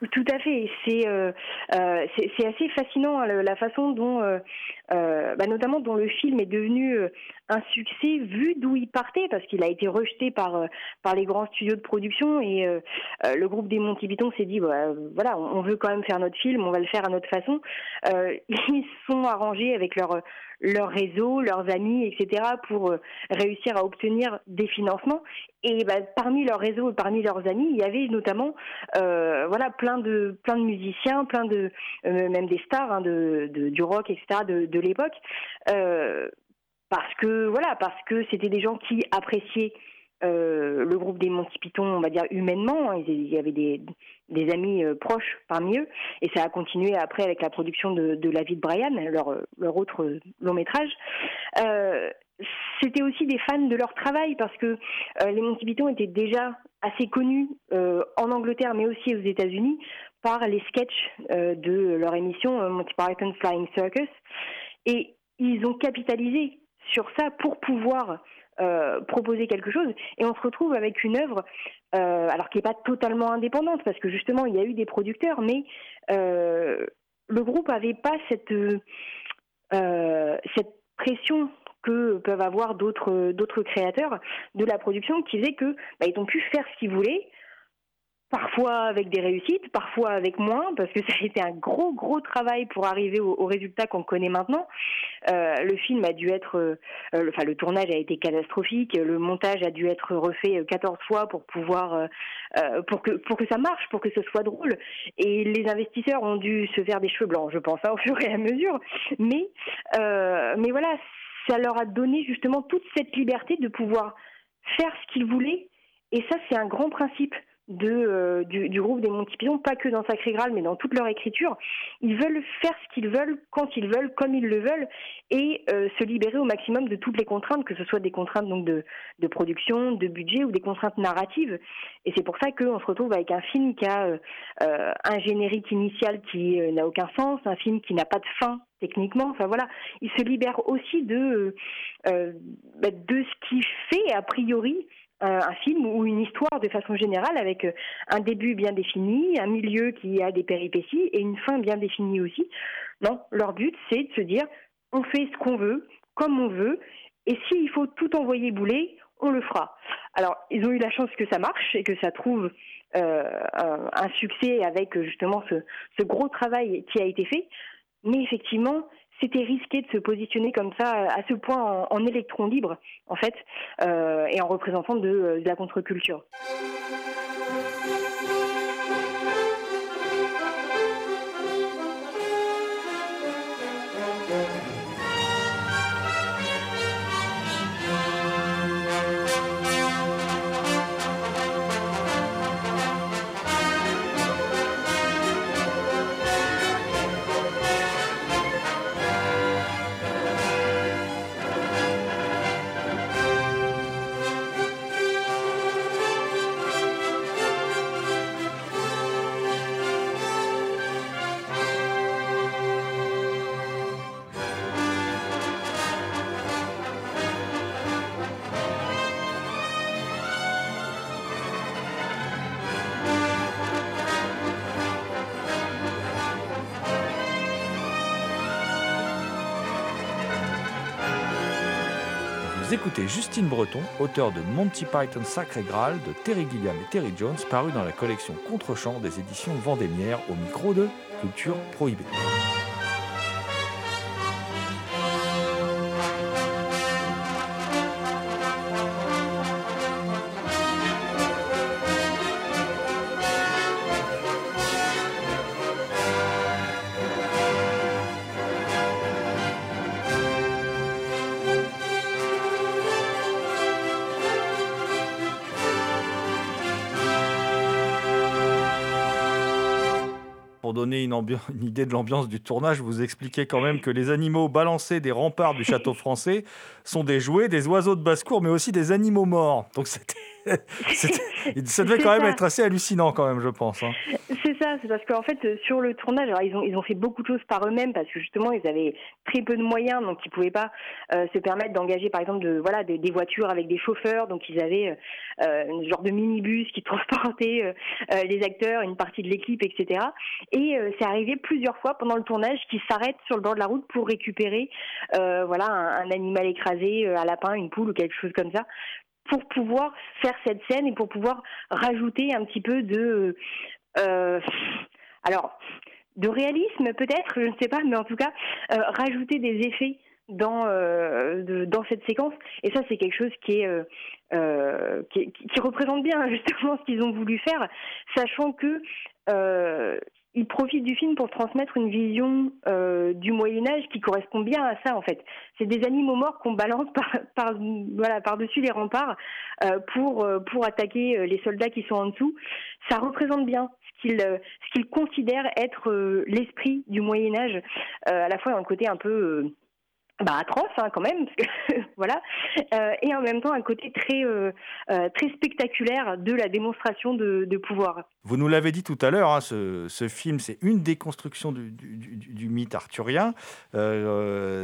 Tout à fait. C'est euh, euh assez fascinant hein, la façon dont, euh, euh, bah, notamment dont le film est devenu un succès vu d'où il partait, parce qu'il a été rejeté par par les grands studios de production et le groupe des Monty Python s'est dit bah, voilà, on veut quand même faire notre film, on va le faire à notre façon. ils sont arrangés avec leur leur réseau, leurs amis, etc., pour réussir à obtenir des financements. Et bah, parmi leur réseau et parmi leurs amis, il y avait notamment euh, voilà plein de plein de musiciens, plein de euh, même des stars hein, de, de, du rock, etc. de, de l'époque, euh, parce que voilà parce que c'était des gens qui appréciaient euh, le groupe des Monty Python, on va dire humainement, il y avait des, amis euh, proches parmi eux, et ça a continué après avec la production de, de La vie de Brian, leur, autre long métrage. Euh, c'était aussi des fans de leur travail parce que les Monty Python étaient déjà assez connus en Angleterre mais aussi aux États-Unis par les sketchs de leur émission Monty Python Flying Circus et ils ont capitalisé sur ça pour pouvoir proposer quelque chose. Et on se retrouve avec une œuvre alors qui n'est pas totalement indépendante parce que justement il y a eu des producteurs mais le groupe n'avait pas cette cette pression que peuvent avoir d'autres créateurs de la production qui faisaient que bah, ils ont pu faire ce qu'ils voulaient parfois avec des réussites, parfois avec moins, parce que ça a été un gros gros travail pour arriver au, au résultat qu'on connaît maintenant. Euh, le film a dû être, euh, le, enfin le tournage a été catastrophique, le montage a dû être refait 14 fois pour pouvoir, euh, euh, pour que pour que ça marche, pour que ce soit drôle. Et les investisseurs ont dû se faire des cheveux blancs, je pense, hein, au fur et à mesure. Mais euh, mais voilà, ça leur a donné justement toute cette liberté de pouvoir faire ce qu'ils voulaient. Et ça, c'est un grand principe euh, du, groupe des Monty Python, pas que dans Sacré Graal, mais dans toute leur écriture. Ils veulent faire ce qu'ils veulent, quand ils veulent, comme ils le veulent, et euh, se libérer au maximum de toutes les contraintes, que ce soit des contraintes donc de, de production, de budget ou des contraintes narratives. Et c'est pour ça qu'on se retrouve avec un film qui a euh, un générique initial qui n'a aucun sens, un film qui n'a pas de fin techniquement. Enfin voilà, il se libère aussi de bah, de ce qui fait a priori un film ou une histoire de façon générale avec euh, un début bien défini, un milieu qui a des péripéties et une fin bien définie aussi. Non, leur but c'est de se dire on fait ce qu'on veut, comme on veut, et s'il faut tout envoyer bouler, on le fera. Alors ils ont eu la chance que ça marche et que ça trouve euh, un, succès avec justement ce gros travail qui a été fait, mais effectivement c'était risqué de se positionner comme ça à ce point en, électron libre en fait euh, et en représentant de, de la contre-culture. Vous écoutez Justine Breton, auteur de Monty Python Sacré Graal de Terry Gilliam et Terry Jones, paru dans la collection Contre-champ des éditions Vendémiaire au micro de Culture Prohibée. Une, une, idée de l'ambiance du tournage, vous expliquez quand même que les animaux balancés des remparts du château français sont des jouets, des oiseaux de basse-cour, mais aussi des animaux morts. Donc c'était ça devait quand même être assez hallucinant, quand même, je pense. Hein. C'est ça, c'est parce qu'en fait, sur le tournage, alors, ils, ont, ils ont fait beaucoup de choses par eux-mêmes parce que justement, ils avaient très peu de moyens, donc ils ne pouvaient pas euh, se permettre d'engager, par exemple, de, voilà, des, des, voitures avec des chauffeurs. Donc ils avaient euh, un genre de minibus qui transportait euh, les acteurs, une partie de l'équipe, etc. Et c'est arrivé plusieurs fois pendant le tournage qu'ils s'arrêtent sur le bord de la route pour récupérer voilà, un, un animal écrasé, un lapin, une poule ou quelque chose comme ça pour pouvoir faire cette scène et pour pouvoir rajouter un petit peu de euh, alors de réalisme peut-être, je ne sais pas, mais en tout cas euh, rajouter des effets dans euh, dans cette séquence. Et ça c'est quelque chose qui est, qui, représente bien justement ce qu'ils ont voulu faire, sachant que il profite du film pour transmettre une vision euh, du Moyen Âge qui correspond bien à ça en fait. C'est des animaux morts qu'on balance par, voilà par dessus les remparts euh, pour euh, pour attaquer euh, les soldats qui sont en dessous. Ça représente bien ce qu'ils ce qu'ils considèrent être l'esprit du Moyen Âge, à la fois dans le côté un peu bah, atroce hein, quand même, voilà, euh, et en même temps un côté très euh, euh, très spectaculaire de la démonstration de, pouvoir. Vous nous l'avez dit tout à l'heure, hein, ce, ce, film c'est une déconstruction du, du, mythe arthurien.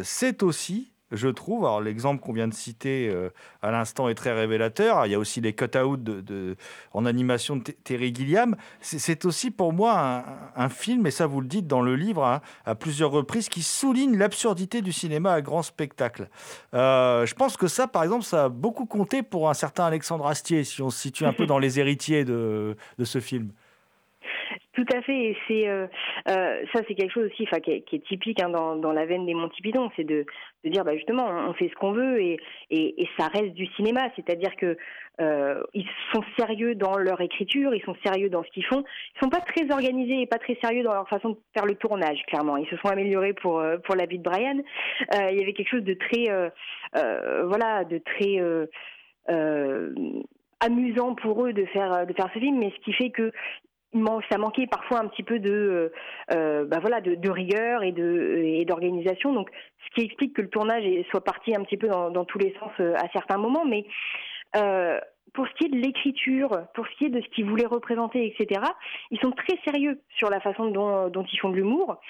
C'est aussi je trouve. Alors l'exemple qu'on vient de citer euh, à l'instant est très révélateur. Il y a aussi les cut-outs de, de, en animation de Terry Gilliam. C'est aussi pour moi un, un, film, et ça vous le dites dans le livre hein, à plusieurs reprises, qui souligne l'absurdité du cinéma à grand spectacle. Euh, je pense que ça, par exemple, ça a beaucoup compté pour un certain Alexandre Astier, si on se situe un peu dans les héritiers de, de ce film. Tout à fait, et c'est euh, euh, ça, c'est quelque chose aussi, qui, qui, est typique hein, dans, dans, la veine des Monty Python, c'est de, de, dire, bah, justement, on fait ce qu'on veut et, et, ça reste du cinéma, c'est-à-dire que euh, ils sont sérieux dans leur écriture, ils sont sérieux dans ce qu'ils font, ils sont pas très organisés et pas très sérieux dans leur façon de faire le tournage, clairement. Ils se sont améliorés pour pour la vie de Brian. Il y avait quelque chose de très, voilà, de très amusant pour eux de faire de faire ce film, mais ce qui fait que ça manquait parfois un petit peu de, euh, bah voilà, de, rigueur et de d'organisation. Donc, ce qui explique que le tournage soit parti un petit peu dans, dans tous les sens euh, à certains moments. Mais euh, pour ce qui est de l'écriture, pour ce qui est de ce qu'ils voulaient représenter, etc., ils sont très sérieux sur la façon dont, dont ils font de l'humour.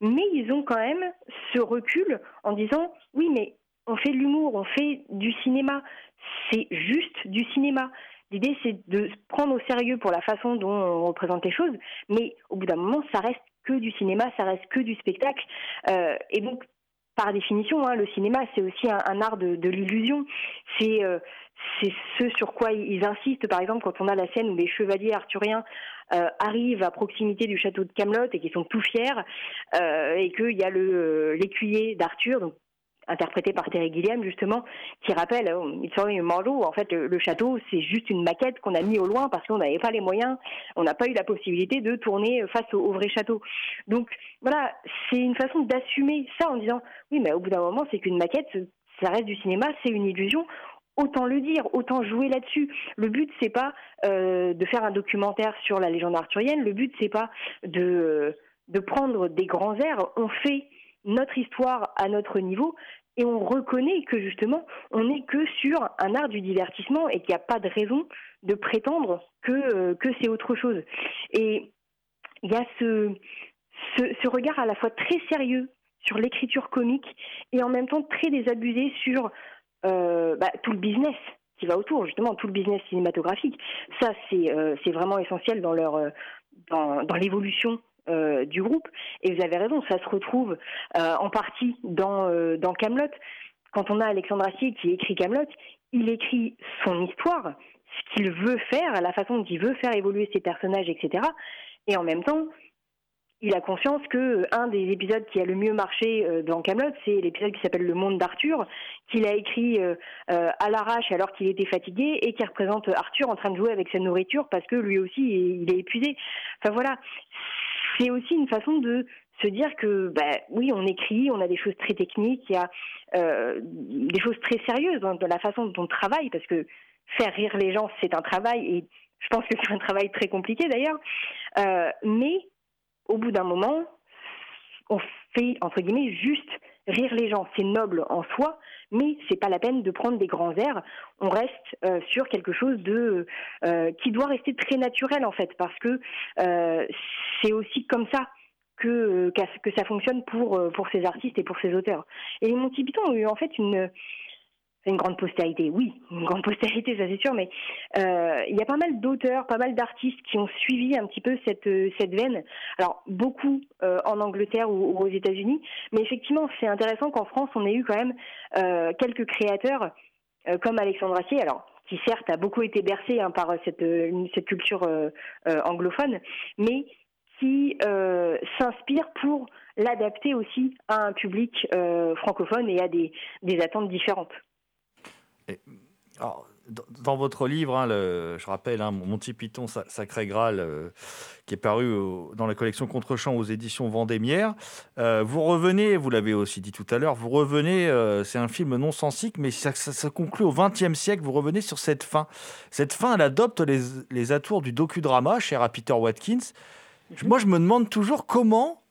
Mais ils ont quand même ce recul en disant oui, mais on fait de l'humour, on fait du cinéma. C'est juste du cinéma. L'idée, c'est de se prendre au sérieux pour la façon dont on représente les choses, mais au bout d'un moment, ça reste que du cinéma, ça reste que du spectacle. Euh, et donc, par définition, hein, le cinéma, c'est aussi un, art de, l'illusion. C'est euh, c'est ce sur quoi ils insistent. Par exemple, quand on a la scène où les chevaliers arthuriens euh, arrivent à proximité du château de Camelot et qui sont tout fiers, et qu'il y a l'écuyer d'Arthur, interprété par Terry Gilliam justement, qui rappelle euh, il une Marlowe, en fait le, château c'est juste une maquette qu'on a mis au loin parce qu'on n'avait pas les moyens, on n'a pas eu la possibilité de tourner face au, vrai château. Donc voilà, c'est une façon d'assumer ça en disant oui mais au bout d'un moment c'est qu'une maquette, ça reste du cinéma, c'est une illusion, autant le dire, autant jouer là-dessus. Le but c'est pas euh, de faire un documentaire sur la légende arthurienne, le but c'est pas de de prendre des grands airs, on fait notre histoire à notre niveau et on reconnaît que justement on n'est que sur un art du divertissement et qu'il n'y a pas de raison de prétendre que, euh, que c'est autre chose. Et il y a ce, ce, regard à la fois très sérieux sur l'écriture comique et en même temps très désabusé sur euh, bah, tout le business qui va autour, justement tout le business cinématographique. Ça c'est euh, vraiment essentiel dans leur euh, dans, dans l'évolution euh, du groupe. Et vous avez raison, ça se retrouve euh, en partie dans, euh, dans Camelot. quand on a Alexandre Astier qui écrit Camelot, il écrit son histoire, ce qu'il veut faire, la façon dont il veut faire évoluer ses personnages, etc. Et en même temps, il a conscience que euh, un des épisodes qui a le mieux marché dans Camelot, c'est l'épisode qui s'appelle Le Monde d'Arthur, qu'il a écrit à l'arrache alors qu'il était fatigué et qui représente Arthur en train de jouer avec sa nourriture parce que lui aussi il est épuisé. Enfin voilà, c'est aussi une façon de se dire que bah, oui, on écrit, on a des choses très techniques, il y a des choses très sérieuses dans, la façon dont on travaille parce que faire rire les gens c'est un travail et je pense que c'est un travail très compliqué d'ailleurs, mais au bout d'un moment, on fait, entre guillemets, juste rire les gens. C'est noble en soi, mais c'est pas la peine de prendre des grands airs. On reste euh, sur quelque chose de euh, qui doit rester très naturel en fait, parce que euh, c'est aussi comme ça que, que ça fonctionne pour pour ces artistes et pour ces auteurs. Et les Monty Python ont eu en fait une une grande postérité, oui, une grande postérité, ça c'est sûr, mais euh, il y a pas mal d'auteurs, pas mal d'artistes qui ont suivi un petit peu cette, euh, cette veine. Alors, beaucoup euh, en Angleterre ou, aux États-Unis, mais effectivement, c'est intéressant qu'en France, on ait eu quand même quelques créateurs comme Alexandre Assier, alors qui certes a beaucoup été bercé hein, par cette, cette culture anglophone, mais qui s'inspire pour l'adapter aussi à un public francophone et à des, des attentes différentes dans votre livre, hein, je rappelle, hein, Monty Python, Sacré Graal, euh, qui est paru dans la collection Contre-champ aux éditions Vendémiaire, euh, vous revenez, vous l'avez aussi dit tout à l'heure, vous revenez, euh, c'est un film non sensique, mais ça, conclut au XXe siècle, vous revenez sur cette fin. Cette fin, elle adopte les, les atours du docudrama, cher à Peter Watkins. Moi, je me demande toujours comment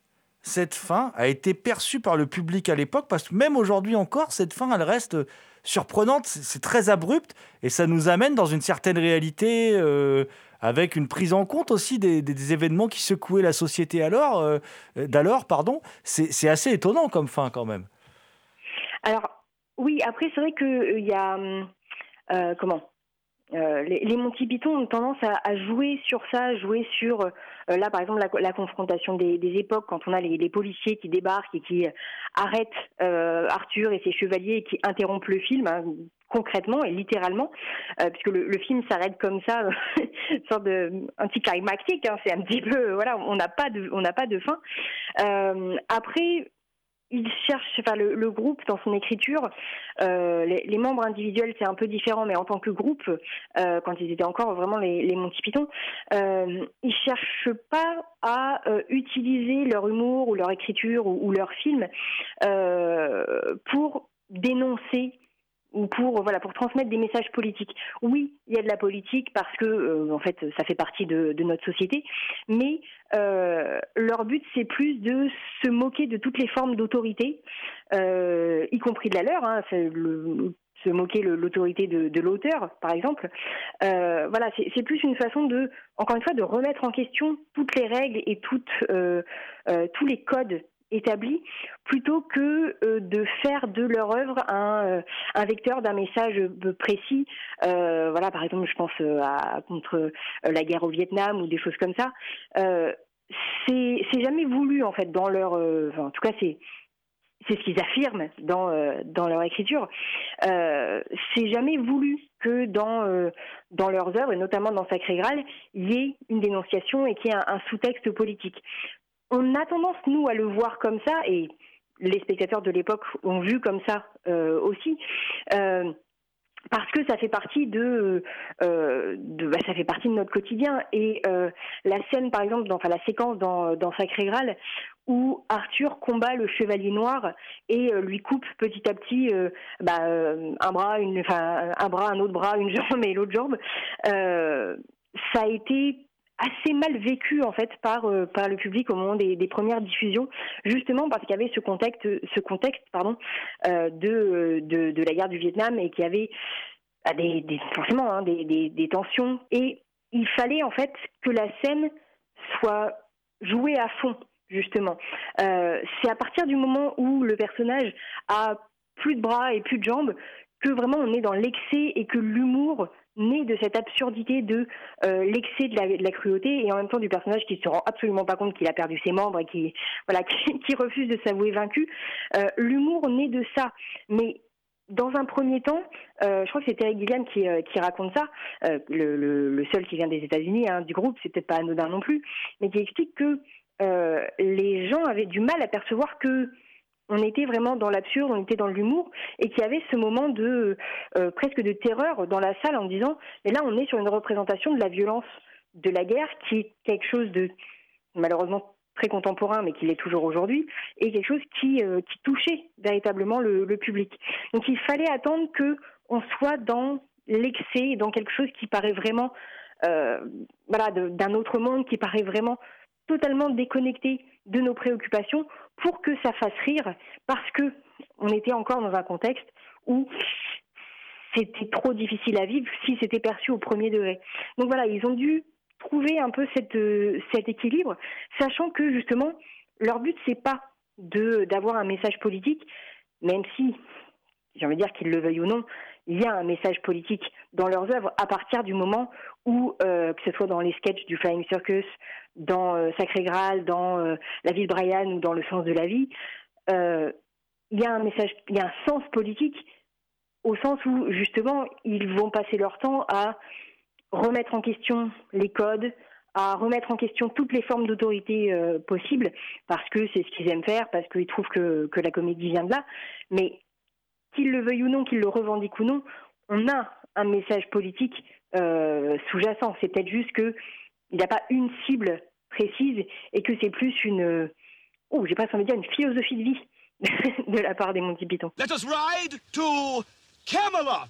cette fin a été perçue par le public à l'époque, parce que même aujourd'hui encore, cette fin, elle reste surprenante, c'est très abrupt et ça nous amène dans une certaine réalité euh, avec une prise en compte aussi des, événements qui secouaient la société alors, euh, d'alors. Pardon, c'est assez étonnant comme fin quand même. Alors oui, après c'est vrai qu'il y a euh, comment? Euh, les, Monty Python ont tendance à, jouer sur ça, jouer sur euh, là par exemple la, confrontation des, époques quand on a les, policiers qui débarquent et qui arrêtent euh, Arthur et ses chevaliers et qui interrompent le film. Hein, concrètement et littéralement, puisque le, film s'arrête comme ça, une sorte de anticlimactique. Hein, c'est un petit peu, voilà, on n'a pas de, on n'a pas de fin. après, il cherche, enfin le, groupe dans son écriture, euh, les, membres individuels c'est un peu différent, mais en tant que groupe, euh, quand ils étaient encore vraiment les, les Monty Python, euh, ils cherchent pas à euh, utiliser leur humour ou leur écriture ou, ou leur film pour dénoncer ou pour voilà pour transmettre des messages politiques. Oui, il y a de la politique parce que euh, en fait ça fait partie de, notre société, mais euh, leur but c'est plus de se moquer de toutes les formes d'autorité, euh, y compris de la leur. Hein, se moquer de l'autorité de, l'auteur, par exemple. voilà, c'est plus une façon de, encore une fois, de remettre en question toutes les règles et toutes, tous les codes établis plutôt que euh, de faire de leur œuvre un, euh, vecteur d'un message précis. Euh, voilà, par exemple, je pense à contre la guerre au Vietnam ou des choses comme ça. c'est jamais voulu en fait dans leur, en tout cas c'est c'est ce qu'ils affirment dans dans leur écriture. c'est jamais voulu que dans dans leurs œuvres et notamment dans Sacré Graal, il y ait une dénonciation et qu'il y ait un sous-texte politique on a tendance, nous, à le voir comme ça, et les spectateurs de l'époque ont vu comme ça euh, aussi. Euh, parce que ça fait partie de, euh, bah, ça fait partie de notre quotidien et la scène par exemple enfin la séquence dans, dans Sacré Graal où Arthur combat le chevalier noir et lui coupe petit à petit bah, un bras une enfin un bras un autre bras une jambe et l'autre jambe ça a été assez mal vécu en fait par euh, par le public au moment des, premières diffusions, justement parce qu'il y avait ce contexte ce contexte pardon euh, de, de, la guerre du Vietnam et qu'il y avait bah, des, forcément hein, des, des, tensions et il fallait en fait que la scène soit jouée à fond justement. Euh, c'est à partir du moment où le personnage a plus de bras et plus de jambes que vraiment on est dans l'excès et que l'humour né de cette absurdité de euh, l'excès de la, cruauté et en même temps du personnage qui se rend absolument pas compte qu'il a perdu ses membres et qui voilà qui, refuse de s'avouer vaincu. Euh, l'humour naît de ça, mais dans un premier temps, euh, je crois que c'est Terry Gilliam qui, qui raconte ça, le, seul qui vient des États-Unis hein, du groupe, c'est peut-être pas anodin non plus, mais qui explique que les gens avaient du mal à percevoir que on était vraiment dans l'absurde, on était dans l'humour, et qu'il y avait ce moment de euh, presque de terreur dans la salle en disant, mais là on est sur une représentation de la violence de la guerre, qui est quelque chose de malheureusement très contemporain, mais qui l'est toujours aujourd'hui, et quelque chose qui, euh, touchait véritablement le, le, public. Donc il fallait attendre que on soit dans l'excès, dans quelque chose qui paraît vraiment, euh, voilà, d'un autre monde, qui paraît vraiment totalement déconnecté de nos préoccupations, pour que ça fasse rire, parce que on était encore dans un contexte où c'était trop difficile à vivre si c'était perçu au premier degré. Donc voilà, ils ont dû trouver un peu euh, cet équilibre, sachant que justement, leur but, c'est pas d'avoir un message politique, même si, j'ai envie de dire qu'ils le veuillent ou non, il y a un message politique dans leurs œuvres à partir du moment où, euh, que ce soit dans les sketchs du Flying Circus, dans euh, Sacré Graal, dans euh, La vie de Brian ou dans Le sens de la vie, euh, il y a un message, il y a un sens politique au sens où justement ils vont passer leur temps à remettre en question les codes, à remettre en question toutes les formes d'autorité possibles, parce que c'est ce qu'ils aiment faire, parce qu'ils trouvent que, que la comédie vient de là. Mais qu'ils le veuillent ou non, qu'ils le revendiquent ou non, on a un message politique euh, sous-jacent. C'est peut-être juste que il n'y a pas une cible précise et que c'est plus une, oh, j'ai pas envie de dire une philosophie de vie de la part des Monty Python. Let us ride to Camelot.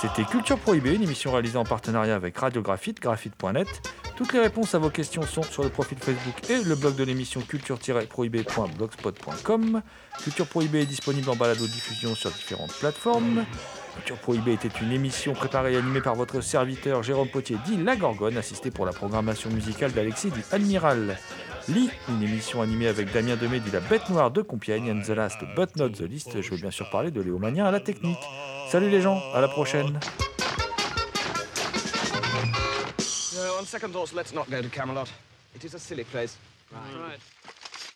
C'était Culture Prohibée, une émission réalisée en partenariat avec Radiographite, graphite.net. Toutes les réponses à vos questions sont sur le profil Facebook et le blog de l'émission culture-prohibée.blogspot.com. Culture Prohibée est disponible en balado-diffusion sur différentes plateformes. Culture Prohibée était une émission préparée et animée par votre serviteur Jérôme Potier, dit La Gorgone, assisté pour la programmation musicale d'Alexis, dit Admiral. Lee, une émission animée avec Damien Demey, dit La Bête Noire de Compiègne, and the last but not the least, je veux bien sûr parler de Léo Mania à la technique. Salut les gens, à la prochaine. No, on second thoughts, let's not go to Camelot. It is a silly place. Right. right.